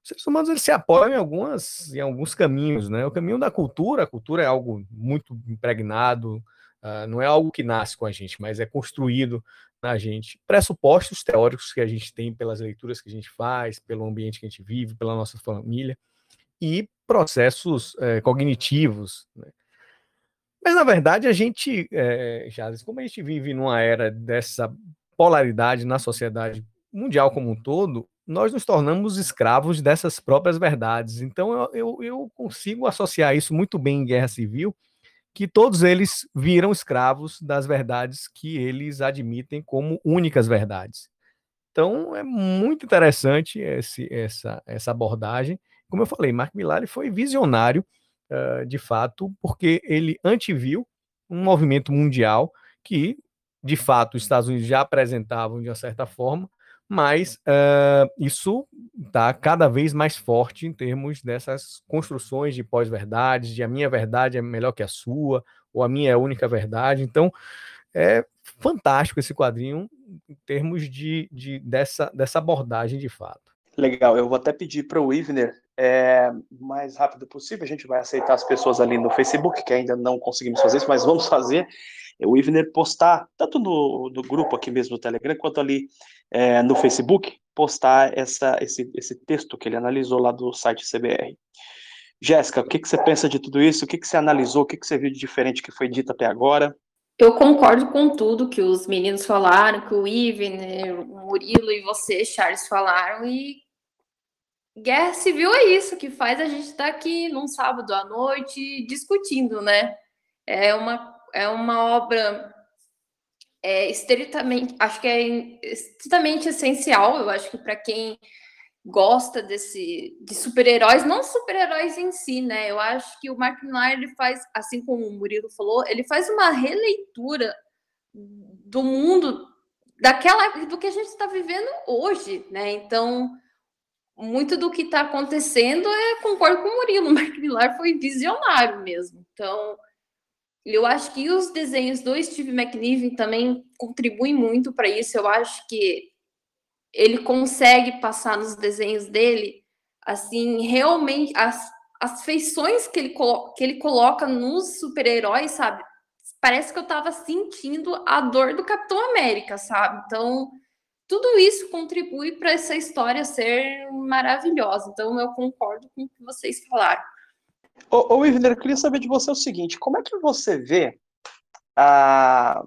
Speaker 3: os seres humanos eles se apoiam em, algumas, em alguns caminhos, né? O caminho da cultura, a cultura é algo muito impregnado, uh, não é algo que nasce com a gente, mas é construído na gente pressupostos teóricos que a gente tem pelas leituras que a gente faz, pelo ambiente que a gente vive, pela nossa família, e processos é, cognitivos. Né? Mas, na verdade, a gente, é, como a gente vive numa era dessa polaridade na sociedade mundial como um todo, nós nos tornamos escravos dessas próprias verdades. Então, eu, eu, eu consigo associar isso muito bem em guerra civil, que todos eles viram escravos das verdades que eles admitem como únicas verdades. Então é muito interessante esse, essa, essa abordagem. Como eu falei, Mark Millar foi visionário, uh, de fato, porque ele anteviu um movimento mundial que, de fato, os Estados Unidos já apresentavam de uma certa forma, mas uh, isso está cada vez mais forte em termos dessas construções de pós-verdades, de a minha verdade é melhor que a sua, ou a minha é a única verdade. Então, é fantástico esse quadrinho em termos de, de dessa, dessa abordagem de fato.
Speaker 1: Legal, eu vou até pedir para o Ivner, é, mais rápido possível, a gente vai aceitar as pessoas ali no Facebook, que ainda não conseguimos fazer isso, mas vamos fazer, o Ivner postar, tanto no, no grupo aqui mesmo do Telegram, quanto ali é, no Facebook, postar essa, esse, esse texto que ele analisou lá do site CBR. Jéssica, o que, que você pensa de tudo isso? O que, que você analisou? O que, que você viu de diferente que foi dito até agora?
Speaker 2: Eu concordo com tudo que os meninos falaram, que o Ivan, o Murilo e você, Charles, falaram, e guerra civil é isso que faz a gente estar tá aqui num sábado à noite discutindo, né? É uma, é uma obra é, estritamente, acho que é estritamente essencial, eu acho que para quem gosta desse de super-heróis, não super-heróis em si, né? Eu acho que o Mark Millar ele faz, assim como o Murilo falou, ele faz uma releitura do mundo daquela do que a gente está vivendo hoje, né? Então, muito do que está acontecendo é concordo com o Murilo, o Mark Millar foi visionário mesmo. Então, eu acho que os desenhos do Steve McNiven também contribuem muito para isso. Eu acho que ele consegue passar nos desenhos dele, assim, realmente as, as feições que ele, que ele coloca nos super-heróis, sabe? Parece que eu tava sentindo a dor do Capitão América, sabe? Então, tudo isso contribui para essa história ser maravilhosa. Então, eu concordo com o que vocês falaram.
Speaker 1: Ô, ô Ivner, eu queria saber de você o seguinte: como é que você vê a,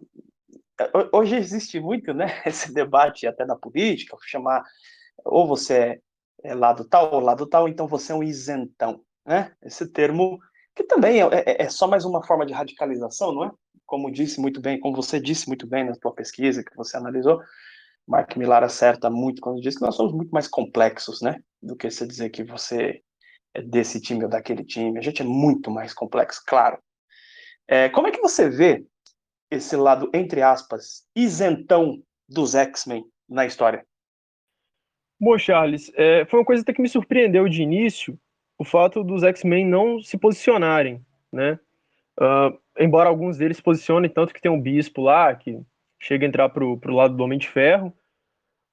Speaker 1: hoje existe muito, né, esse debate até na política, chamar ou você é, é lado tal ou lado tal, então você é um isentão, né? Esse termo que também é, é, é, só mais uma forma de radicalização, não é? Como disse muito bem, como você disse muito bem na sua pesquisa que você analisou, Mark Millar acerta muito quando diz que nós somos muito mais complexos, né? Do que você dizer que você desse time ou daquele time. A gente é muito mais complexo, claro. É, como é que você vê esse lado, entre aspas, isentão dos X-Men na história?
Speaker 4: Bom, Charles, é, foi uma coisa até que me surpreendeu de início, o fato dos X-Men não se posicionarem, né? Uh, embora alguns deles se posicionem, tanto que tem um bispo lá, que chega a entrar pro, pro lado do Homem de Ferro,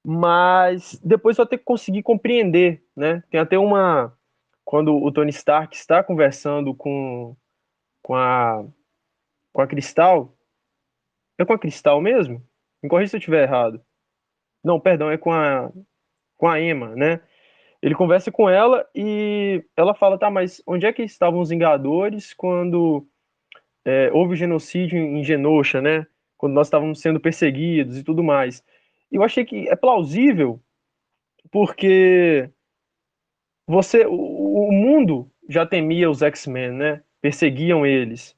Speaker 4: mas depois eu até conseguir compreender, né? Tem até uma... Quando o Tony Stark está conversando com, com, a, com a Cristal, é com a Cristal mesmo? Me corrija se eu estiver errado. Não, perdão, é com a, com a Emma, né? Ele conversa com ela e ela fala, tá, mas onde é que estavam os Vingadores quando é, houve genocídio em Genosha, né? Quando nós estávamos sendo perseguidos e tudo mais. E eu achei que é plausível porque você, o, o mundo já temia os X-Men, né? Perseguiam eles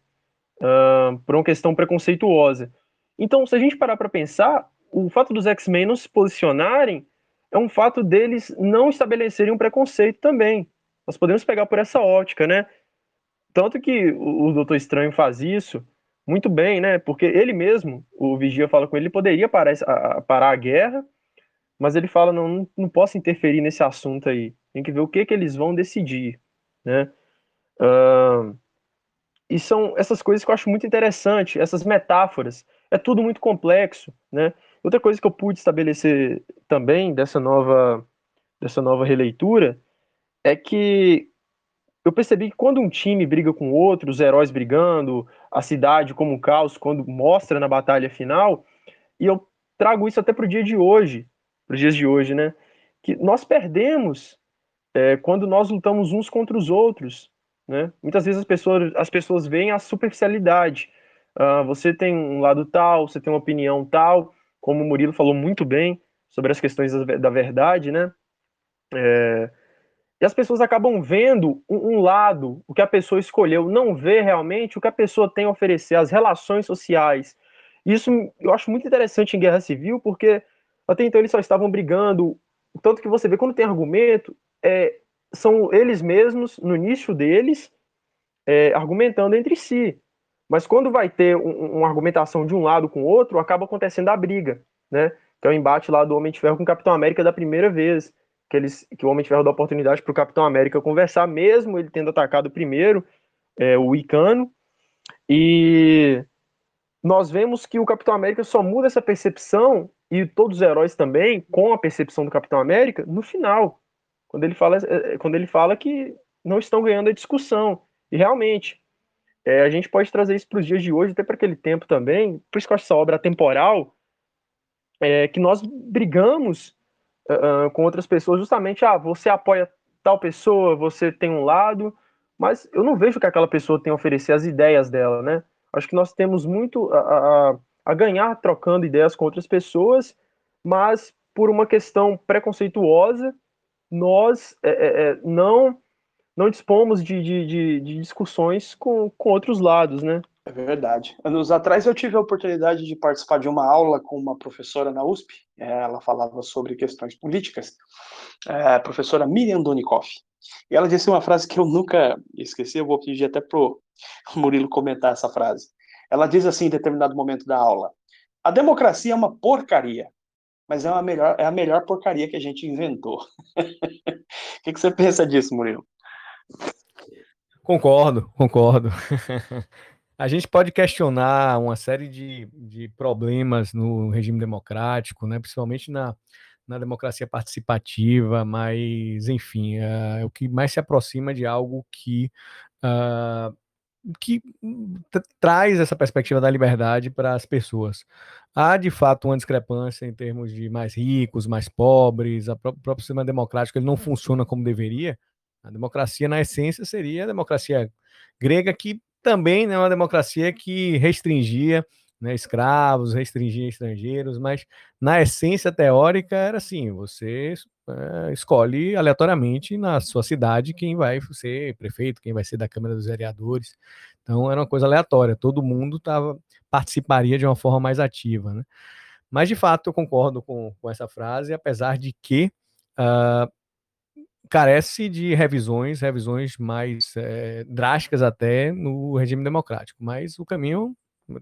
Speaker 4: uh, por uma questão preconceituosa. Então, se a gente parar para pensar, o fato dos X-Men não se posicionarem é um fato deles não estabelecerem um preconceito também. Nós podemos pegar por essa ótica, né? Tanto que o Doutor Estranho faz isso muito bem, né? Porque ele mesmo, o Vigia fala com ele, ele poderia parar a, parar a guerra, mas ele fala, não, não, posso interferir nesse assunto aí. Tem que ver o que, que eles vão decidir, né? Uh, e são essas coisas que eu acho muito interessante, essas metáforas é tudo muito complexo, né? Outra coisa que eu pude estabelecer também dessa nova dessa nova releitura é que eu percebi que quando um time briga com outro, os heróis brigando, a cidade como um caos, quando mostra na batalha final, e eu trago isso até para o dia de hoje, para os dias de hoje, né? Que nós perdemos é, quando nós lutamos uns contra os outros, né? Muitas vezes as pessoas, as pessoas veem a superficialidade, Uh, você tem um lado tal, você tem uma opinião tal, como o Murilo falou muito bem sobre as questões da verdade, né? É, e as pessoas acabam vendo um, lado, o que a pessoa escolheu, não vê realmente o que a pessoa tem a oferecer, as relações sociais. Isso eu acho muito interessante em guerra civil, porque até então eles só estavam brigando, tanto que você vê quando tem argumento, é, são eles mesmos, no nicho deles, é, argumentando entre si. Mas quando vai ter um, uma argumentação de um lado com o outro, acaba acontecendo a briga, né? Que é o embate lá do Homem de Ferro com o Capitão América da primeira vez, que, eles, que o Homem de Ferro dá oportunidade para o Capitão América conversar, mesmo ele tendo atacado primeiro é, o Icano. E nós vemos que o Capitão América só muda essa percepção, e todos os heróis também, com a percepção do Capitão América, no final, quando ele fala, é, é, quando ele fala que não estão ganhando a discussão. E realmente, é, a gente pode trazer isso para os dias de hoje, até para aquele tempo também, por isso que eu acho essa obra temporal, é, que nós brigamos uh, com outras pessoas justamente, ah, você apoia tal pessoa, você tem um lado, mas eu não vejo que aquela pessoa tem a oferecer as ideias dela, né? Acho que nós temos muito a, a, a ganhar trocando ideias com outras pessoas, mas por uma questão preconceituosa, nós é, é, é não não dispomos de, de, de, de, discussões com, com outros lados, né?
Speaker 1: É verdade. Anos atrás eu tive a oportunidade de participar de uma aula com uma professora na USP. Ela falava sobre questões políticas, é, a professora Miriam Donikoff. E ela disse uma frase que eu nunca esqueci, eu vou pedir até pro Murilo comentar essa frase. Ela diz assim em determinado momento da aula: a democracia é uma porcaria, mas é, uma melhor, é a melhor porcaria que a gente inventou. o que, que você pensa disso, Murilo?
Speaker 3: Concordo, concordo. A gente pode questionar uma série de, de problemas no regime democrático, né? principalmente na, na democracia participativa, mas, enfim, é, é o que mais se aproxima de algo que, uh, que traz essa perspectiva da liberdade para as pessoas. Há, de fato, uma discrepância em termos de mais ricos, mais pobres, o próprio sistema democrático ele não funciona como deveria, a democracia, na essência, seria a democracia grega, que também é né, uma democracia que restringia né, escravos, restringia estrangeiros, mas na essência teórica era assim: você é, escolhe aleatoriamente na sua cidade quem vai ser prefeito, quem vai ser da Câmara dos Vereadores. Então era uma coisa aleatória, todo mundo tava, participaria de uma forma mais ativa. Né? Mas de fato eu concordo com, com essa frase, apesar de que uh, carece de revisões, revisões mais é, drásticas até no regime democrático. Mas o caminho,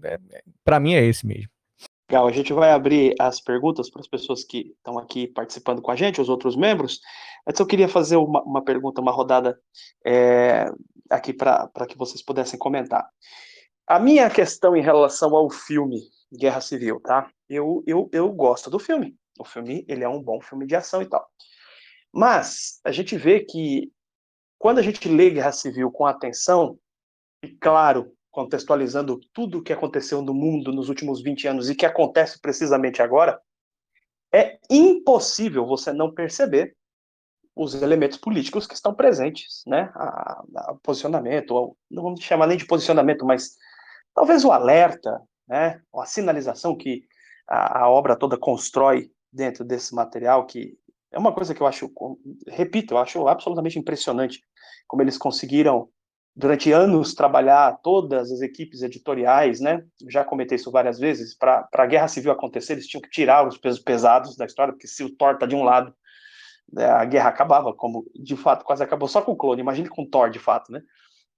Speaker 3: é, é para mim, é esse mesmo.
Speaker 1: Legal, a gente vai abrir as perguntas para as pessoas que estão aqui participando com a gente, os outros membros. Antes eu queria fazer uma, uma pergunta, uma rodada é, aqui para que vocês pudessem comentar. A minha questão em relação ao filme Guerra Civil, tá? Eu, eu, eu gosto do filme. O filme, ele é um bom filme de ação e tal. Mas a gente vê que quando a gente lê Guerra Civil com atenção, e claro, contextualizando tudo o que aconteceu no mundo nos últimos 20 anos e que acontece precisamente agora, é impossível você não perceber os elementos políticos que estão presentes, né? A, posicionamento, não vamos chamar nem de posicionamento, mas talvez o alerta, né? A sinalização que a, a obra toda constrói dentro desse material que é uma coisa que eu acho, repito, eu acho absolutamente impressionante como eles conseguiram, durante anos, trabalhar todas as equipes editoriais, né? Já comentei isso várias vezes. Para a guerra civil acontecer, eles tinham que tirar os pesos pesados da história, porque se o Thor está de um lado, né, a guerra acabava, como de fato quase acabou só com o clone. Imagine com Thor, de fato, né?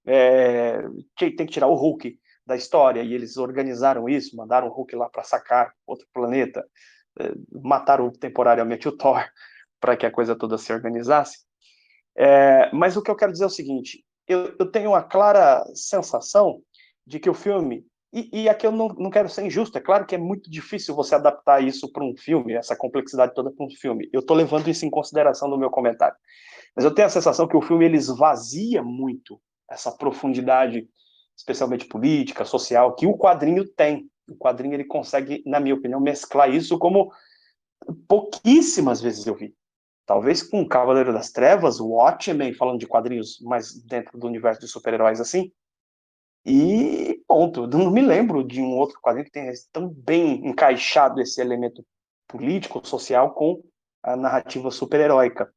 Speaker 1: É, tem que tirar o Hulk da história, e eles organizaram isso, mandaram o Hulk lá para sacar outro planeta, é, mataram temporariamente o Thor para que a coisa toda se organizasse. É, mas o que eu quero dizer é o seguinte: eu, eu tenho uma clara sensação de que o filme, e, e aqui eu não, não quero ser injusto, é claro que é muito difícil você adaptar isso para um filme, essa complexidade toda para um filme. Eu estou levando isso em consideração no meu comentário. Mas eu tenho a sensação que o filme ele esvazia muito essa profundidade, especialmente política, social, que o quadrinho tem. O quadrinho ele consegue, na minha opinião, mesclar isso como pouquíssimas vezes eu vi talvez com Cavaleiro das Trevas, Watchmen, falando de quadrinhos mais dentro do universo de super-heróis assim. E ponto. Não me lembro de um outro quadrinho que tenha tão bem encaixado esse elemento político, social com a narrativa super-heróica.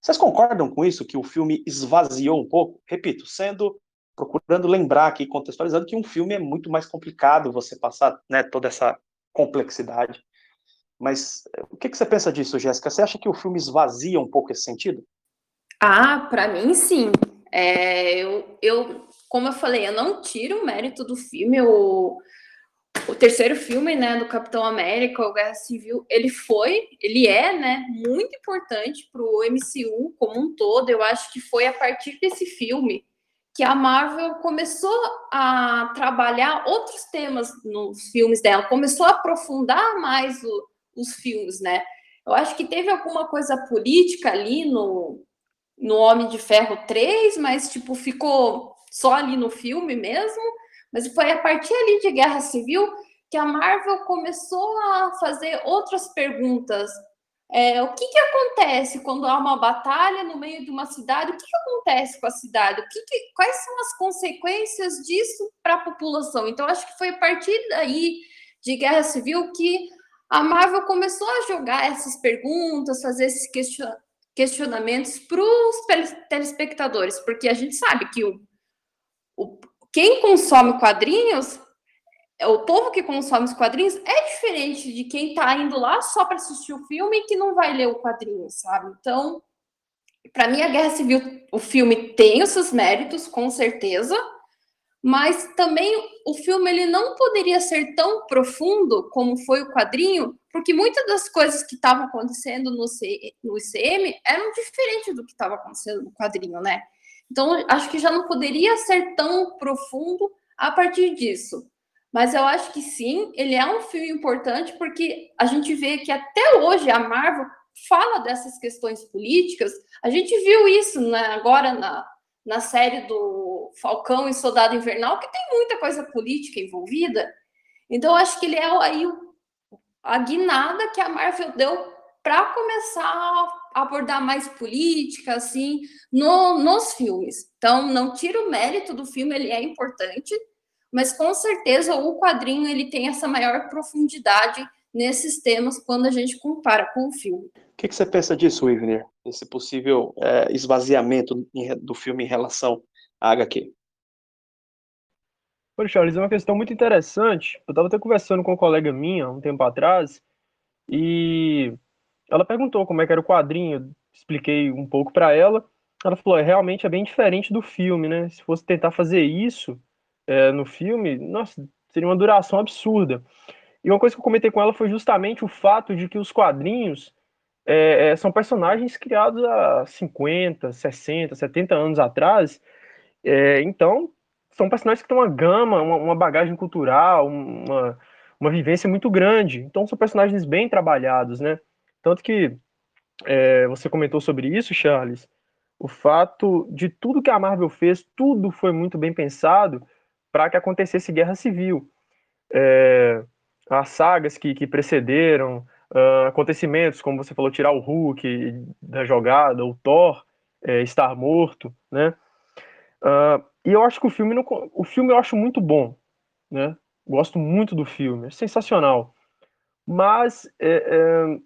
Speaker 1: Vocês concordam com isso, que o filme esvaziou um pouco? Repito, sendo procurando lembrar aqui, contextualizando que um filme é muito mais complicado você passar né, toda essa complexidade. Mas eh, o que, que você pensa disso, Jéssica? Você acha que o filme esvazia um pouco esse sentido?
Speaker 2: Ah, para mim sim. É, eu, eu, como eu falei, eu não tiro o mérito do filme. O, o terceiro filme, né, do Capitão América, o Guerra Civil, ele foi, ele é, né, muito importante para o MCU como um todo. Eu acho que foi a partir desse filme que a Marvel começou a trabalhar outros temas nos filmes dela, começou a aprofundar mais o, os filmes, né? Eu acho que teve alguma coisa política ali no, no Homem de Ferro 3, mas tipo, ficou só ali no filme mesmo. Mas foi a partir ali de Guerra Civil que a Marvel começou a fazer outras perguntas. É, o que, que acontece quando há uma batalha no meio de uma cidade? O que, que acontece com a cidade? O que que, quais são as consequências disso para a população? Então, acho que foi a partir daí de Guerra Civil que a Marvel começou a jogar essas perguntas, fazer esses questionamentos para os telespectadores, porque a gente sabe que o, o, quem consome quadrinhos, o povo que consome os quadrinhos, é diferente de quem está indo lá só para assistir o filme e que não vai ler o quadrinho, sabe? Então, para mim, a Guerra Civil, o filme tem os seus méritos, com certeza, mas também o filme ele não poderia ser tão profundo como foi o quadrinho, porque muitas das coisas que estavam acontecendo no, C, no ICM eram diferentes do que estava acontecendo no quadrinho, né? Então, acho que já não poderia ser tão profundo a partir disso. Mas eu acho que sim, ele é um filme importante porque a gente vê que até hoje a Marvel fala dessas questões políticas. A gente viu isso né, agora na, na série do Falcão e Soldado Invernal, que tem muita coisa política envolvida. Então, acho que ele é aí a guinada que a Marvel deu para começar a abordar mais política, assim, no, nos filmes. Então, não tira o mérito do filme, ele é importante, mas com certeza o quadrinho ele tem essa maior profundidade nesses temas quando a gente compara com o filme.
Speaker 1: O que, que você pensa disso, Ivner? Esse possível é, esvaziamento do filme em relação à HQ?
Speaker 4: Olha, Charles, é uma questão muito interessante. Eu estava até conversando com uma colega minha um tempo atrás e ela perguntou como é que era o quadrinho. Expliquei um pouco para ela. Ela falou: é, realmente é bem diferente do filme, né? Se fosse tentar fazer isso é, no filme, nossa, seria uma duração absurda. E uma coisa que eu comentei com ela foi justamente o fato de que os quadrinhos é, é, são personagens criados há 50, 60, 70 anos atrás. É, então, são personagens que têm uma gama, uma, uma bagagem cultural, uma, uma vivência muito grande. Então, são personagens bem trabalhados, né? Tanto que é, você comentou sobre isso, Charles, o fato de tudo que a Marvel fez, tudo foi muito bem pensado para que acontecesse guerra civil. É, as sagas que, que precederam, uh, acontecimentos, como você falou, tirar o Hulk da jogada, o Thor é, estar morto, né? Uh, e eu acho que o filme, não, o filme eu acho muito bom, né? Gosto muito do filme, é sensacional. Mas é, é,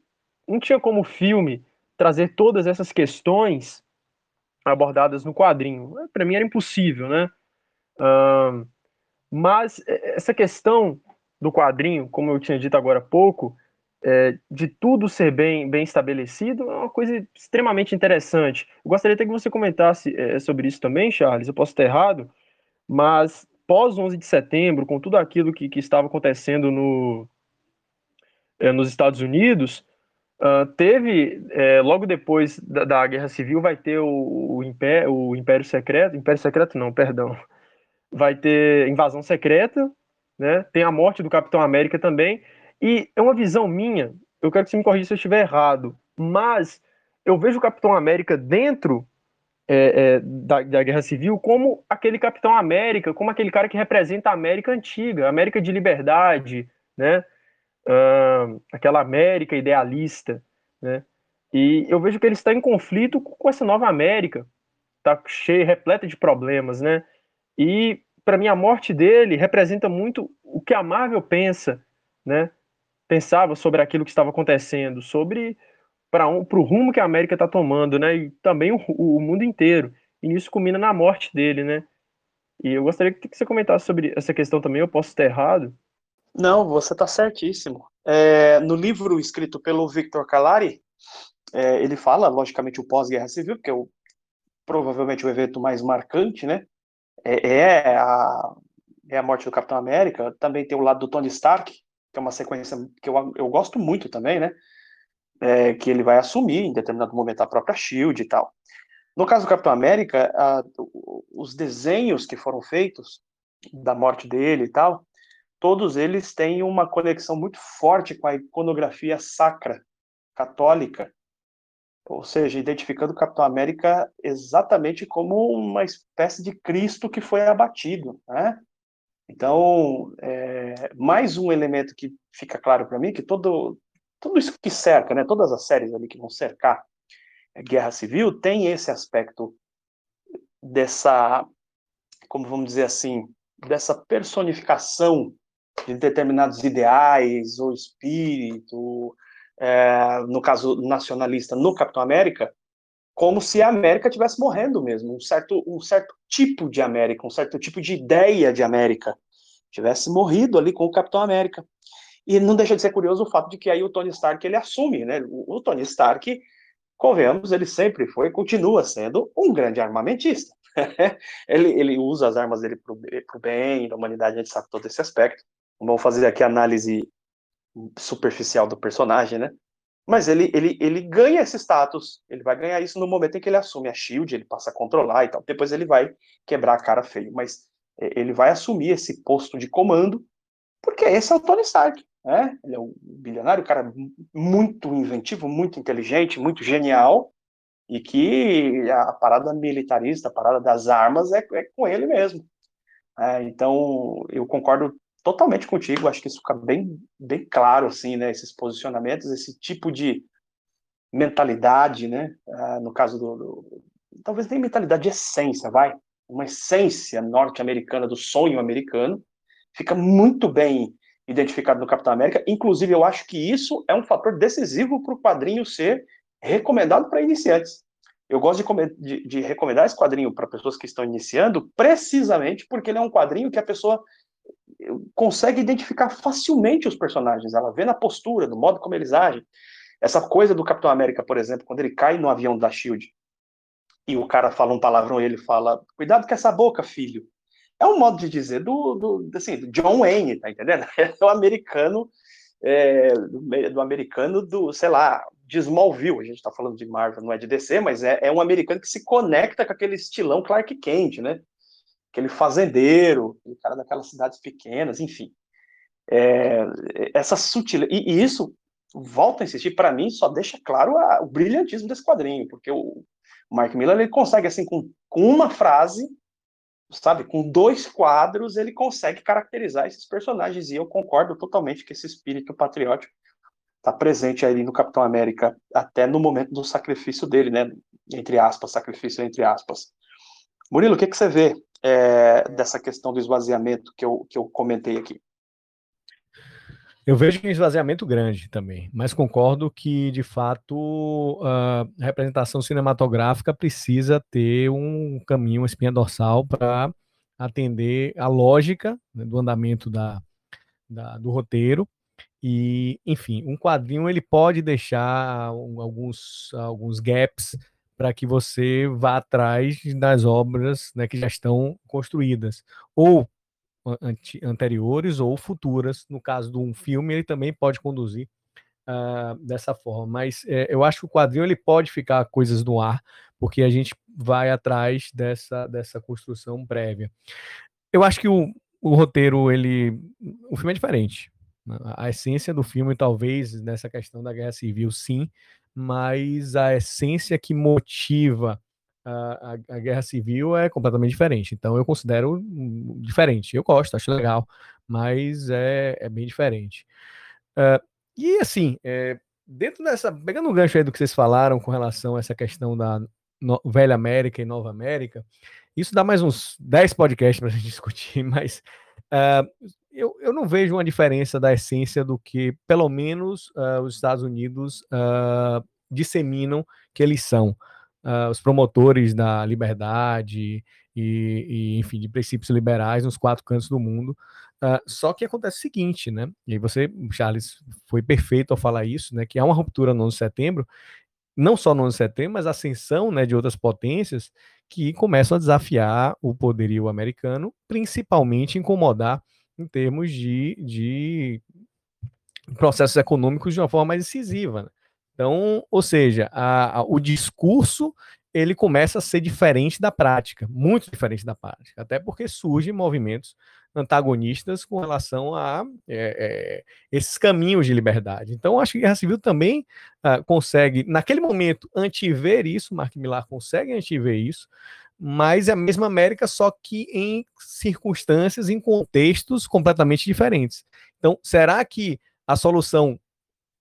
Speaker 4: não tinha como o filme trazer todas essas questões abordadas no quadrinho. Para mim era impossível, né? Uh, mas é, essa questão do quadrinho, como eu tinha dito agora há pouco, é, de tudo ser bem, bem estabelecido, é uma coisa extremamente interessante. Eu gostaria até que você comentasse é, sobre isso também, Charles. Eu posso estar errado, mas pós 11 de setembro, com tudo aquilo que, que estava acontecendo no, é, nos Estados Unidos, uh, teve, é, logo depois da, da, Guerra Civil, vai ter o, o, Império, o Império Secreto, Império Secreto não, perdão, vai ter invasão secreta, né? Tem a morte do Capitão América também. E é uma visão minha, eu quero que você me corrija se eu estiver errado, mas eu vejo o Capitão América dentro é, é, da, da, Guerra Civil como aquele Capitão América, como aquele cara que representa a América antiga, a América de liberdade, né? Uh, aquela América idealista, né? E eu vejo que ele está em conflito com essa nova América, está cheia, repleta de problemas, né? E para mim, a morte dele representa muito o que a Marvel pensa, né? Pensava sobre aquilo que estava acontecendo, sobre para um, o rumo que a América está tomando, né? E também o, o, mundo inteiro. E nisso culmina na morte dele, né? E eu gostaria que você comentasse sobre essa questão também. Eu posso estar errado?
Speaker 1: Não, você está certíssimo. É, no livro escrito pelo Victor Calari, é, ele fala, logicamente, o pós-guerra civil, que é o, provavelmente o evento mais marcante, né? é, é, a, é a morte do Capitão América, também tem o lado do Tony Stark, que é uma sequência que eu, eu gosto muito também, né? É, que ele vai assumir em determinado momento a própria Shield e tal. No caso do Capitão América, a, os desenhos que foram feitos da morte dele e tal, todos eles têm uma conexão muito forte com a iconografia sacra católica, ou seja, identificando o Capitão América exatamente como uma espécie de Cristo que foi abatido, né? Então, é, mais um elemento que fica claro para mim que todo tudo isso que cerca, né, todas as séries ali que vão cercar a Guerra Civil tem esse aspecto dessa, como vamos dizer assim, dessa personificação de determinados ideais ou espírito, é, no caso nacionalista, no Capitão América, como se a América estivesse morrendo mesmo, um certo, um certo tipo de América, um certo tipo de ideia de América, tivesse morrido ali com o Capitão América. E não deixa de ser curioso o fato de que aí o Tony Stark ele assume, né? O, o Tony Stark, convenhamos, ele sempre foi e continua sendo um grande armamentista. ele, ele usa as armas dele para o bem da humanidade, a gente sabe todo esse aspecto. Vamos fazer aqui a análise superficial do personagem, né? Mas ele, ele, ele ganha esse status, ele vai ganhar isso no momento em que ele assume a SHIELD, ele passa a controlar e tal. Depois ele vai quebrar a cara feio, mas é, ele vai assumir esse posto de comando, porque esse é o Tony Stark, né? Ele é um bilionário, um cara muito inventivo, muito inteligente, muito genial, e que a parada militarista, a parada das armas é, é com ele mesmo. É, então, eu concordo totalmente contigo, acho que isso fica bem, bem claro, assim, né, esses posicionamentos, esse tipo de mentalidade, né, uh, no caso do, do, talvez nem mentalidade de essência, vai, uma essência norte-americana do sonho americano, fica muito bem identificado no Capitão América, inclusive eu acho que isso é um fator decisivo para o quadrinho ser recomendado para iniciantes. Eu gosto de, de, de recomendar esse quadrinho para pessoas que estão iniciando, precisamente porque ele é um quadrinho que a pessoa consegue identificar facilmente os personagens. Ela vê na postura, no modo como eles agem. Essa coisa do Capitão América, por exemplo, quando ele cai no avião da Shield e o cara fala um palavrão e ele fala: Cuidado com essa boca, filho. É um modo de dizer do, do, assim, do John Wayne, tá entendendo? É o americano, é, do, do, americano do, sei lá, de Smallville. A gente tá falando de Marvel, não é de DC, mas é, é um americano que se conecta com aquele estilão Clark Kent, né? Aquele fazendeiro, aquele cara daquelas cidades pequenas, enfim. É, essa sutileza, e, e, isso, volta a insistir, para mim, só deixa claro a, o brilhantismo desse quadrinho, porque o, Mark Miller, ele consegue, assim, com, com uma frase, sabe, com dois quadros, ele consegue caracterizar esses personagens, e eu concordo totalmente que esse espírito patriótico está presente aí no Capitão América, até no momento do sacrifício dele, né, entre aspas, sacrifício entre aspas. Murilo, o que, que você vê é, dessa questão do esvaziamento que eu, que eu comentei aqui?
Speaker 3: Eu vejo um esvaziamento grande também, mas concordo que, de fato, a representação cinematográfica precisa ter um caminho, uma espinha dorsal para atender a lógica né, do andamento da, da, do roteiro. E, enfim, um quadrinho ele pode deixar alguns, alguns gaps para que você vá atrás das obras né, que já estão construídas, ou anteriores ou futuras. No caso de um filme, ele também pode conduzir uh, dessa forma. Mas é, eu acho que o quadrinho ele pode ficar coisas no ar, porque a gente vai atrás dessa, dessa construção prévia. Eu acho que o, o roteiro, ele. O filme é diferente. A essência do filme, talvez, nessa questão da guerra civil, sim, mas a essência que motiva a, a, a, guerra civil é completamente diferente. Então eu considero diferente. Eu gosto, acho legal, mas é, é bem diferente. Uh, e assim, é, dentro dessa. Pegando o gancho aí do que vocês falaram com relação a essa questão da no, Velha América e Nova América, isso dá mais uns 10 podcasts para a gente discutir, mas uh, eu, eu não vejo uma diferença da essência do que, pelo menos, uh, os Estados Unidos uh, disseminam que eles são. Uh, os promotores da liberdade e, e, enfim, de princípios liberais nos quatro cantos do mundo. só que acontece o seguinte, né? E aí você, Charles, foi perfeito ao falar isso, né? Que há uma ruptura no 11 de setembro, não só no 11 de setembro, mas a ascensão né, de outras potências que começam a desafiar o poderio americano, principalmente incomodar em termos de, de processos econômicos de uma forma mais incisiva. Né? Então, ou seja, a, a, o discurso ele começa a ser diferente da prática, muito diferente da prática, até porque surgem movimentos antagonistas com relação a é, é, esses caminhos de liberdade. Então, acho que a Guerra Civil também uh, consegue, naquele momento, antiver isso, Mark Millar consegue antiver isso, mas é a mesma América, só que em circunstâncias, em contextos completamente diferentes. Então, será que a solução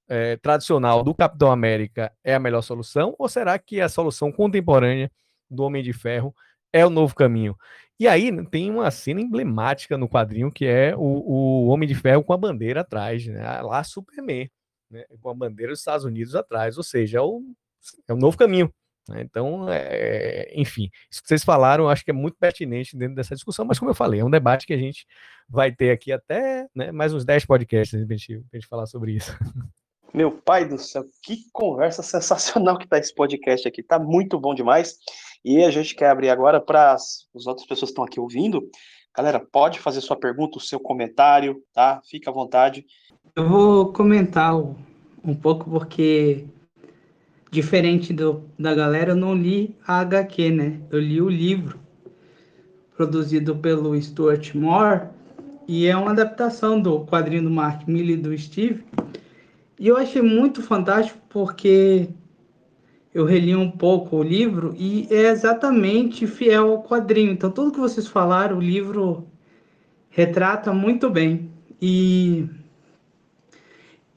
Speaker 3: é, tradicional do Capitão América é a melhor solução? Ou será que a solução contemporânea do Homem de Ferro é o novo caminho? E aí tem uma cena emblemática no quadrinho que é o, o Homem de Ferro com a bandeira atrás, né? lá Superman, né? com a bandeira dos Estados Unidos atrás, ou seja, é o, é o novo caminho. Né? Então, é, enfim, isso que vocês falaram, eu acho que é muito pertinente dentro dessa discussão, mas como eu falei, é um debate que a gente vai ter aqui até né, mais uns 10 podcasts para a gente, gente falar sobre isso.
Speaker 1: Meu pai do céu, que conversa sensacional que tá esse podcast aqui, tá muito bom demais. E a gente quer abrir agora para as outras pessoas que estão aqui ouvindo. Galera, pode fazer sua pergunta, o seu comentário, tá? Fica à vontade.
Speaker 5: Eu vou comentar um pouco porque diferente do, da galera, eu não li a HQ, né? Eu li o livro produzido pelo Stuart Moore e é uma adaptação do quadrinho do Mark Miller e do Steve. E eu achei muito fantástico porque eu reli um pouco o livro e é exatamente fiel ao quadrinho. Então, tudo que vocês falaram, o livro retrata muito bem. E,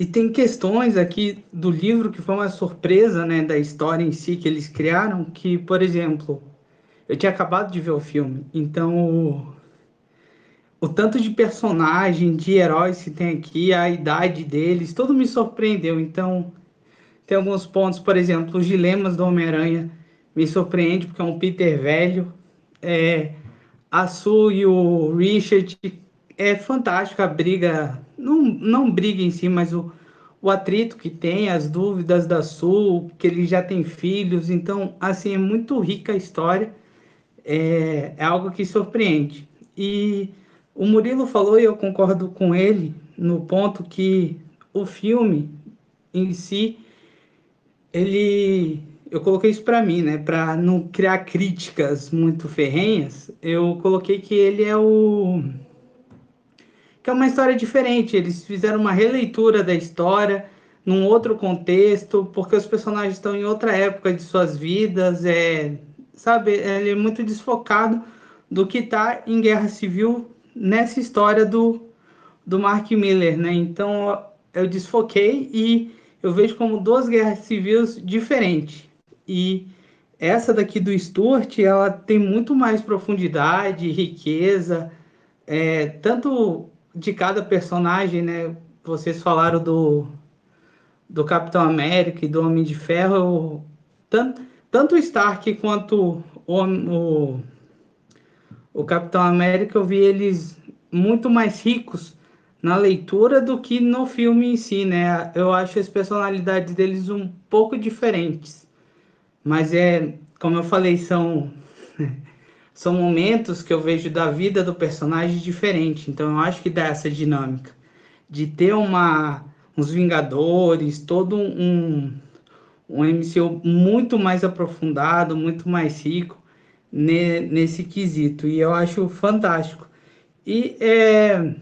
Speaker 5: e tem questões aqui do livro que foi uma surpresa né, da história em si que eles criaram, que, por exemplo, eu tinha acabado de ver o filme, então o tanto de personagem, de heróis que tem aqui, a idade deles, tudo me surpreendeu. Então, tem alguns pontos, por exemplo, os dilemas do Homem-Aranha me surpreende, porque é um Peter velho. É, a Sue e o Richard é fantástico a briga, não, não briga em si, mas o, o atrito que tem, as dúvidas da Sue, que ele já tem filhos. Então, assim, é muito rica a história. É, é algo que surpreende. E o Murilo falou, e eu concordo com ele, no ponto que o filme em si, ele. Eu coloquei isso para mim, né? Para não criar críticas muito ferrenhas, eu coloquei que ele é o. que é uma história diferente. Eles fizeram uma releitura da história num outro contexto, porque os personagens estão em outra época de suas vidas, é, sabe, ele é muito desfocado do que está em Guerra Civil nessa história do, do Mark Miller, né? Então eu desfoquei e eu vejo como duas guerras civis diferentes. E essa daqui do Stuart, ela tem muito mais profundidade, riqueza, é, tanto de cada personagem, né? Vocês falaram do, do Capitão América e do Homem de Ferro, tanto, tanto o Stark quanto o, o o Capitão América eu vi eles muito mais ricos na leitura do que no filme em si, né? Eu acho as personalidades deles um pouco diferentes. Mas é, como eu falei, são são momentos que eu vejo da vida do personagem diferente. Então eu acho que dá essa dinâmica de ter uma uns Vingadores, todo um um MCU muito mais aprofundado, muito mais rico ne, nesse quesito. E eu acho fantástico. E é,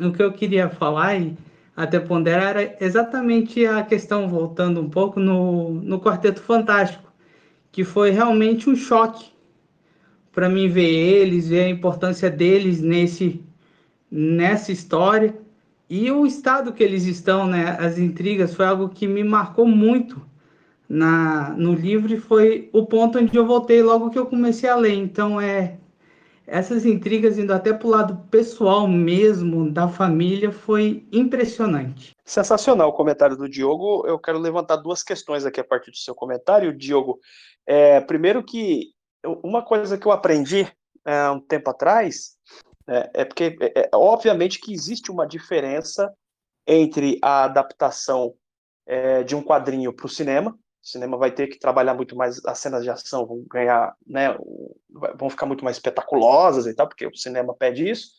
Speaker 5: o que eu queria falar e até ponderar era exatamente a questão, voltando um pouco no, no Quarteto Fantástico, que foi realmente um choque para mim ver eles, ver a importância deles nesse, nessa história e o estado que eles estão, né? As intrigas foi algo que me marcou muito na, no livro foi o ponto onde eu voltei logo que eu comecei a ler. Então, é essas intrigas indo até para o lado pessoal mesmo, da família, foi impressionante.
Speaker 1: Sensacional o comentário do Diogo. Eu quero levantar duas questões aqui a partir do seu comentário, Diogo. É, primeiro que uma coisa que eu aprendi é, um tempo atrás é, é porque, é, é, obviamente, que existe uma diferença entre a adaptação é, de um quadrinho para o cinema, o cinema vai ter que trabalhar muito mais as cenas de ação, vão ganhar, né, vão ficar muito mais espetaculosas e tal, porque o cinema pede isso.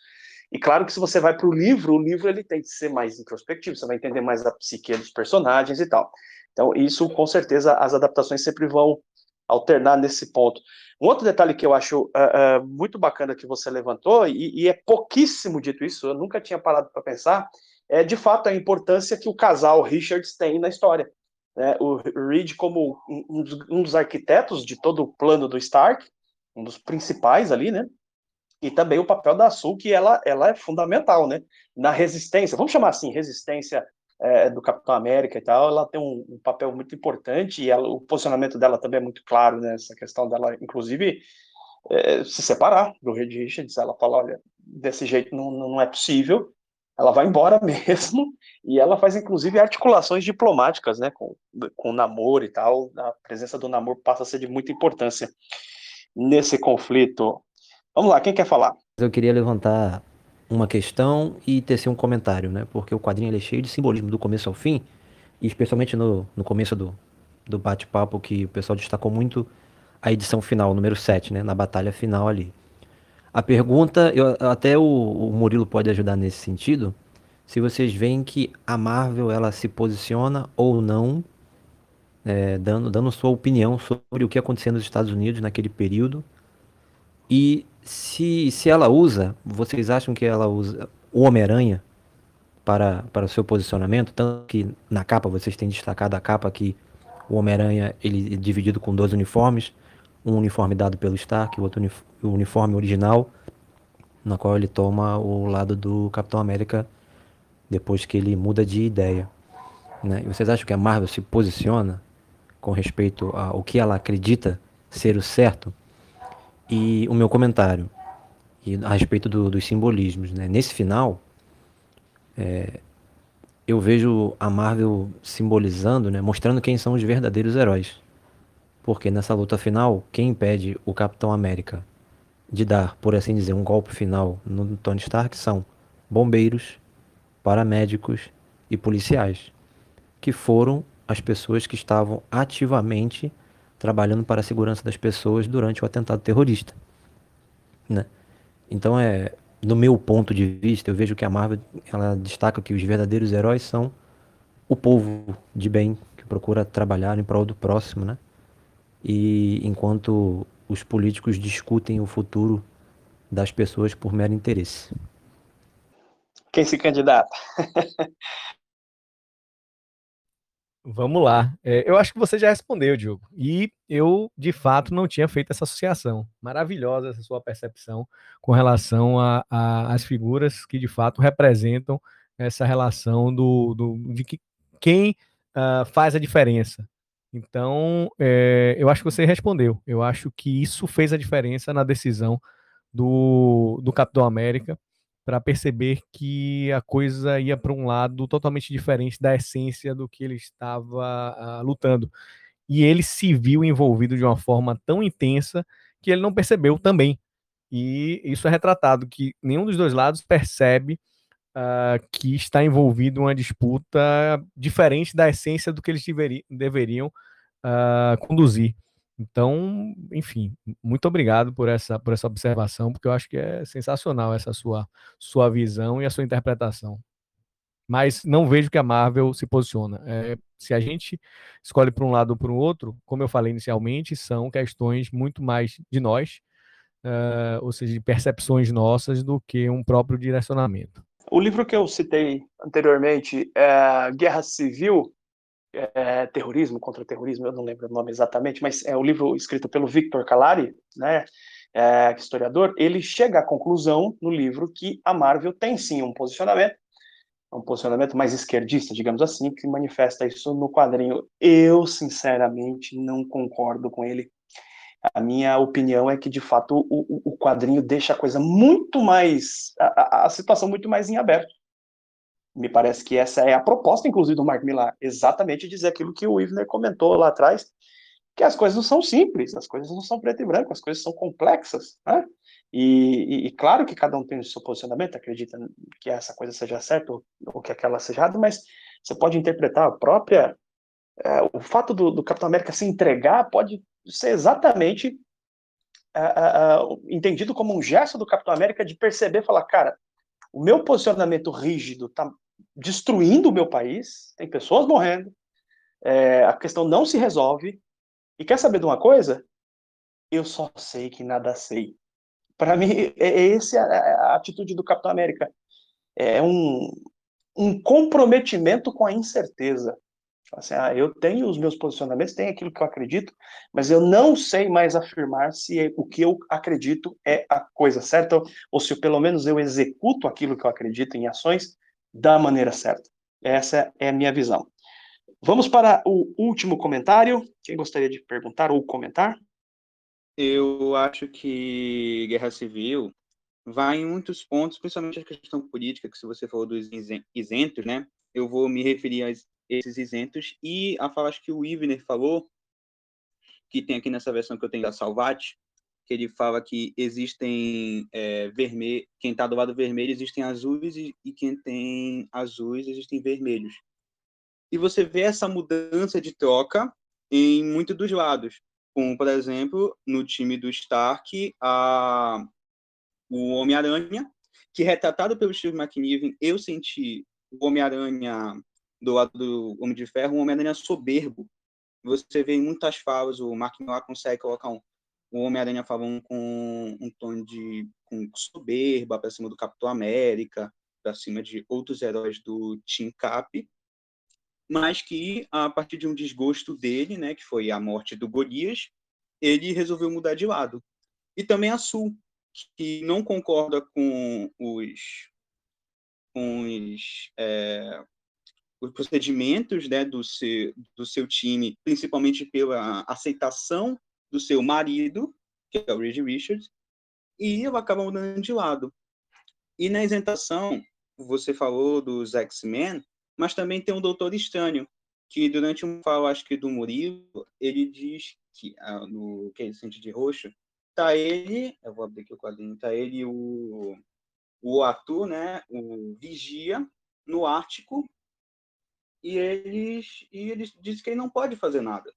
Speaker 1: E claro que se você vai para o livro, o livro ele tem que ser mais introspectivo, você vai entender mais a psique dos personagens e tal. Então, isso com certeza as adaptações sempre vão alternar nesse ponto. Um outro detalhe que eu acho uh, uh, muito bacana que você levantou, e, e, é pouquíssimo dito isso, eu nunca tinha parado para pensar, é de fato a importância que o casal Richards tem na história. Né? O Reed, como um dos, um dos arquitetos de todo o plano do Stark, um dos principais ali, né? E também o papel da Sul, que ela, ela é fundamental, né? Na resistência, vamos chamar assim, resistência é, do Capitão América e tal, ela tem um, um papel muito importante e ela, o posicionamento dela também é muito claro nessa né? questão dela, inclusive, é, se separar do Reed Richards. Ela fala: olha, desse jeito não, não é possível. Ela vai embora mesmo e ela faz, inclusive, articulações diplomáticas, né, com, com o Namor e tal. A presença do Namor passa a ser de muita importância nesse conflito. Vamos lá, quem quer falar?
Speaker 6: Eu queria levantar uma questão e tecer um comentário, né? Porque o quadrinho é cheio de simbolismo do começo ao fim, e especialmente no, no começo do, do bate-papo, que o pessoal destacou muito a edição final, número 7, né? Na batalha final ali. A pergunta, eu, até o, o Murilo pode ajudar nesse sentido, se vocês veem que a Marvel ela se posiciona ou não, é, dando, dando sua opinião sobre o que aconteceu nos Estados Unidos naquele período, e se, se ela usa, vocês acham que ela usa o Homem-Aranha para, para o seu posicionamento? Tanto que na capa vocês têm destacado a capa que o Homem-Aranha ele é dividido com dois uniformes, um uniforme dado pelo Stark, o outro o uniforme original, na qual ele toma o lado do Capitão América depois que ele muda de ideia. Né? E vocês acham que a Marvel se posiciona com respeito ao que ela acredita ser o certo? E o meu comentário e a respeito do, dos simbolismos. Né? Nesse final, é, eu vejo a Marvel simbolizando, né, mostrando quem são os verdadeiros heróis. Porque nessa luta final, quem impede o Capitão América de dar, por assim dizer, um golpe final no Tony Stark são bombeiros, paramédicos e policiais, que foram as pessoas que estavam ativamente trabalhando para a segurança das pessoas durante o atentado terrorista, né? Então é, no meu ponto de vista, eu vejo que a Marvel ela destaca que os verdadeiros heróis são o povo de bem que procura trabalhar em prol do próximo, né? E enquanto os políticos discutem o futuro das pessoas por mero interesse.
Speaker 1: Quem se candidata?
Speaker 3: Vamos lá. É, eu acho que você já respondeu, Diogo. E eu, de fato, não tinha feito essa associação. Maravilhosa essa sua percepção com relação às figuras que, de fato, representam essa relação do, do de que, quem uh, faz a diferença. Então, é, eu acho que você respondeu. Eu acho que isso fez a diferença na decisão do, do Capitão América para perceber que a coisa ia para um lado totalmente diferente da essência do que ele estava uh, lutando. E ele se viu envolvido de uma forma tão intensa que ele não percebeu também. E isso é retratado, que nenhum dos dois lados percebe uh, que está envolvido uma disputa diferente da essência do que eles deveri deveriam uh, conduzir. Então, enfim, muito obrigado por essa, por essa observação, porque eu acho que é sensacional essa sua, sua visão e a sua interpretação. Mas não vejo que a Marvel se posiciona. É, se a gente escolhe para um lado ou para o outro, como eu falei inicialmente, são questões muito mais de nós, uh, ou seja, de percepções nossas, do que um próprio direcionamento.
Speaker 1: O livro que eu citei anteriormente, é Guerra Civil, é, terrorismo contra terrorismo, eu não lembro o nome exatamente, mas é o livro escrito pelo Victor Calari, né, é, historiador, ele chega à conclusão no livro que a Marvel tem sim um posicionamento, um posicionamento mais esquerdista, digamos assim, que manifesta isso no quadrinho. Eu, sinceramente, não concordo com ele. A minha opinião é que, de fato, o, o quadrinho deixa a coisa muito mais. A, a situação muito mais em aberto. Me parece que essa é a proposta, inclusive, do Mark Millar, exatamente dizer aquilo que o Ivner comentou lá atrás, que as coisas não são simples, as coisas não são preto e branco, as coisas são complexas, né? E, e, e claro que cada um tem o seu posicionamento, acredita que essa coisa seja certa ou, ou que aquela seja errada, mas você pode interpretar a própria. É, o fato do, do, Capitão América se entregar pode ser exatamente é, é, entendido como um gesto do Capitão América de perceber, falar, cara, o meu posicionamento rígido está destruindo o meu país, tem pessoas morrendo, é, a questão não se resolve, E quer saber de uma coisa? Eu só sei que nada sei. Para mim, é, é essa a, atitude do Capitão América. É um, um comprometimento com a incerteza. Assim, ah, eu tenho os meus posicionamentos, tenho aquilo que eu acredito, mas eu não sei mais afirmar se o que eu acredito é a coisa certa, ou se pelo menos eu executo aquilo que eu acredito em ações da maneira certa. Essa é a minha visão. Vamos para o último comentário. Quem gostaria de perguntar ou comentar?
Speaker 7: Eu acho que guerra civil vai em muitos pontos, principalmente a questão política, que se você falou dos isentos, né? Eu vou me referir a esses isentos e a falar que o Ivner falou, que tem aqui nessa versão que eu tenho da Salvat, que ele fala que existem é, vermelho, quem está do lado vermelho existem azuis e, e quem tem azuis existem vermelhos. E você vê essa mudança de troca em muitos dos lados. Como, por exemplo, no time do Stark, a, o Homem-Aranha, que retratado pelo Steve McNiven, eu senti o Homem-Aranha do lado do Homem de Ferro, um Homem-Aranha soberbo. Você vê em muitas falas, o Mark Millar consegue colocar um, o Homem-Aranha falando com um tom de com soberba para cima do Capitão América, para cima de outros heróis do Team Cap, mas que a partir de um desgosto dele, né, que foi a morte do Golias, ele resolveu mudar de lado. E também a Sul, que não concorda com os, com os, é, os procedimentos né, do, seu, do seu time, principalmente pela aceitação do seu marido, que é o Reed Richards, e ela acaba mudando de lado. E na isentação, você falou dos X-Men, mas também tem um Doutor Estranho, que durante um fala, acho que do Murilo, ele diz que ah, no que ele sente de roxo, tá ele, eu vou abrir aqui o quadrinho, tá ele o o Arthur, né, o Vigia no Ártico, e eles e eles dizem que ele não pode fazer nada.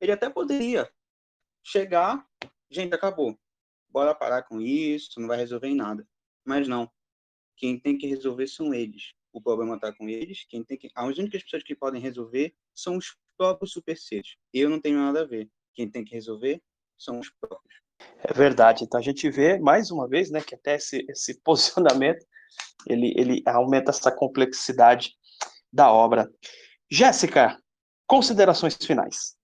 Speaker 7: Ele até poderia chegar, gente, acabou. Bora parar com isso, não vai resolver em nada. Mas não. Quem tem que resolver são eles. O problema está com eles. Quem tem que, as únicas pessoas que podem resolver são os próprios super seres. Eu não tenho nada a ver. Quem tem que resolver são os próprios.
Speaker 1: É verdade. Então a gente vê mais uma vez, né, que até esse, esse posicionamento ele, ele aumenta essa complexidade da obra. Jéssica, considerações finais.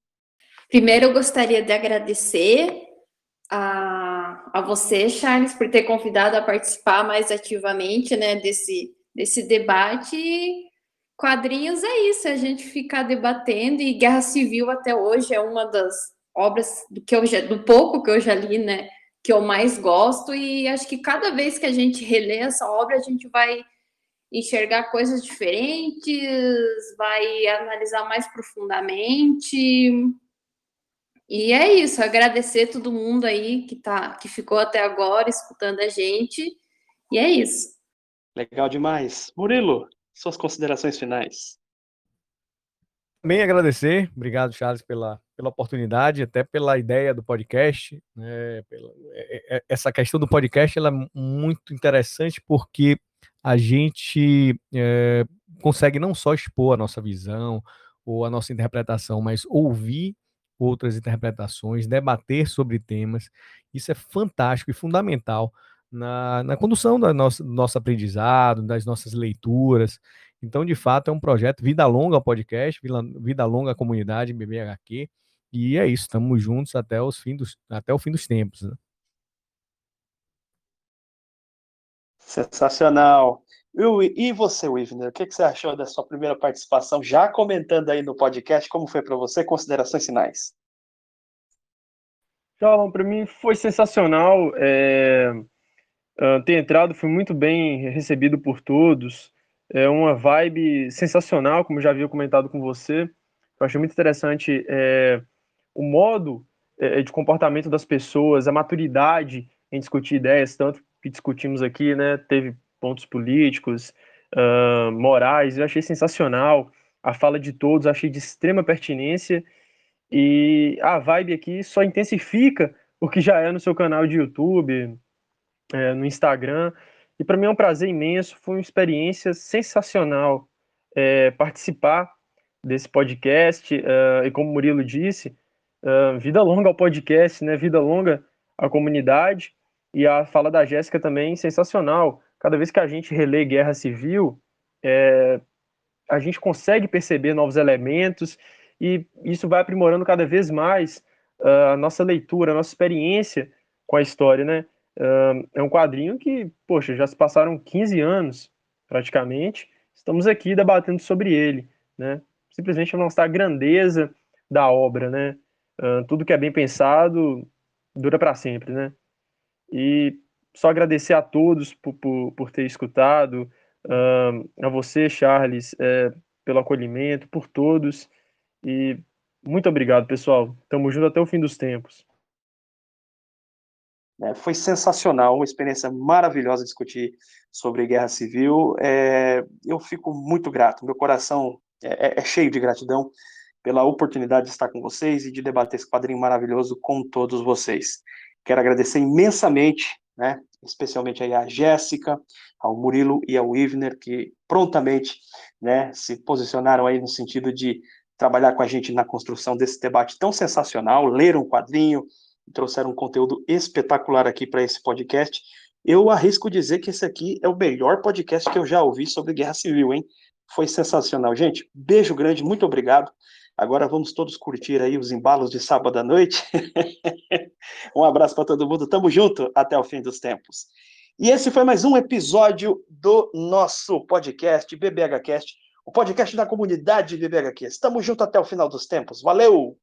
Speaker 2: Primeiro, eu gostaria de agradecer a, a você, Charles, por ter convidado a participar mais ativamente né, desse, desse debate. Quadrinhos é isso, é a gente ficar debatendo, e Guerra Civil até hoje é uma das obras do que eu já, do pouco que eu já li, né, que eu mais gosto, e acho que cada vez que a gente relê essa obra, a gente vai enxergar coisas diferentes, vai analisar mais profundamente. E é isso, agradecer todo mundo aí que tá que ficou até agora escutando a gente. E é isso.
Speaker 1: Legal demais. Murilo, suas considerações finais.
Speaker 3: Também agradecer, obrigado Charles pela, pela oportunidade, até pela ideia do podcast. Né, pela, é, é, essa questão do podcast ela é muito interessante porque a gente é, consegue não só expor a nossa visão ou a nossa interpretação, mas ouvir outras interpretações, debater sobre temas. Isso é fantástico e fundamental na, na condução do nosso, do nosso aprendizado, das nossas leituras. Então, de fato, é um projeto Vida Longa podcast, Vida, Longa comunidade BBHQ. E é isso, estamos juntos até, os fim dos, até o fim dos tempos. Né?
Speaker 1: Sensacional. E você, Wivner, o que você achou da sua primeira participação? Já comentando aí no podcast, como foi para você? Considerações finais.
Speaker 4: Então, para mim foi sensacional. É, ter entrado, fui muito bem recebido por todos. É uma vibe sensacional, como já havia comentado com você. Eu achei muito interessante é, o modo é, de comportamento das pessoas, a maturidade em discutir ideias, tanto que discutimos aqui, né? Teve pontos políticos, uh, morais, eu achei sensacional. A fala de todos, achei de extrema pertinência. E a vibe aqui só intensifica o que já é no seu canal de YouTube, é, no Instagram. E para mim é um prazer imenso, foi uma experiência sensacional é, participar desse podcast. Uh, e como o Murilo disse, Uh, vida longa ao podcast, né? Vida longa à comunidade. E a fala da Jéssica também sensacional. Cada vez que a gente relê Guerra Civil, é, a gente consegue perceber novos elementos e isso vai aprimorando cada vez mais uh, a nossa leitura, a nossa experiência com a história, né? Uh, é um quadrinho que, poxa, já se passaram 15 anos, praticamente, estamos aqui debatendo sobre ele, né? Simplesmente mostrar a grandeza da obra, né? Uh, tudo que é bem pensado dura para sempre, né? E só agradecer a todos por, por, por ter escutado, uh, a você, Charles, é, pelo acolhimento, por todos. E muito obrigado, pessoal. Tamo junto até o fim dos tempos.
Speaker 1: É, foi sensacional, uma experiência maravilhosa discutir sobre guerra civil. É, eu fico muito grato, meu coração é, é, é, cheio de gratidão pela oportunidade de estar com vocês e de debater esse quadrinho maravilhoso com todos vocês. Quero agradecer imensamente, né, especialmente aí a Jéssica, ao Murilo e ao Ivner, que prontamente né, se posicionaram aí no sentido de trabalhar com a gente na construção desse debate tão sensacional, leram o quadrinho, trouxeram um conteúdo espetacular aqui para esse podcast. Eu arrisco dizer que esse aqui é o melhor podcast que eu já ouvi sobre guerra civil, hein? Foi sensacional, gente. Beijo grande, muito obrigado. Agora vamos todos curtir aí os embalos de sábado à noite. um abraço para todo mundo. Tamo junto até o fim dos tempos. E esse foi mais um episódio do nosso podcast BBHcast, o podcast da comunidade BBHQ. Estamos junto até o final dos tempos. Valeu!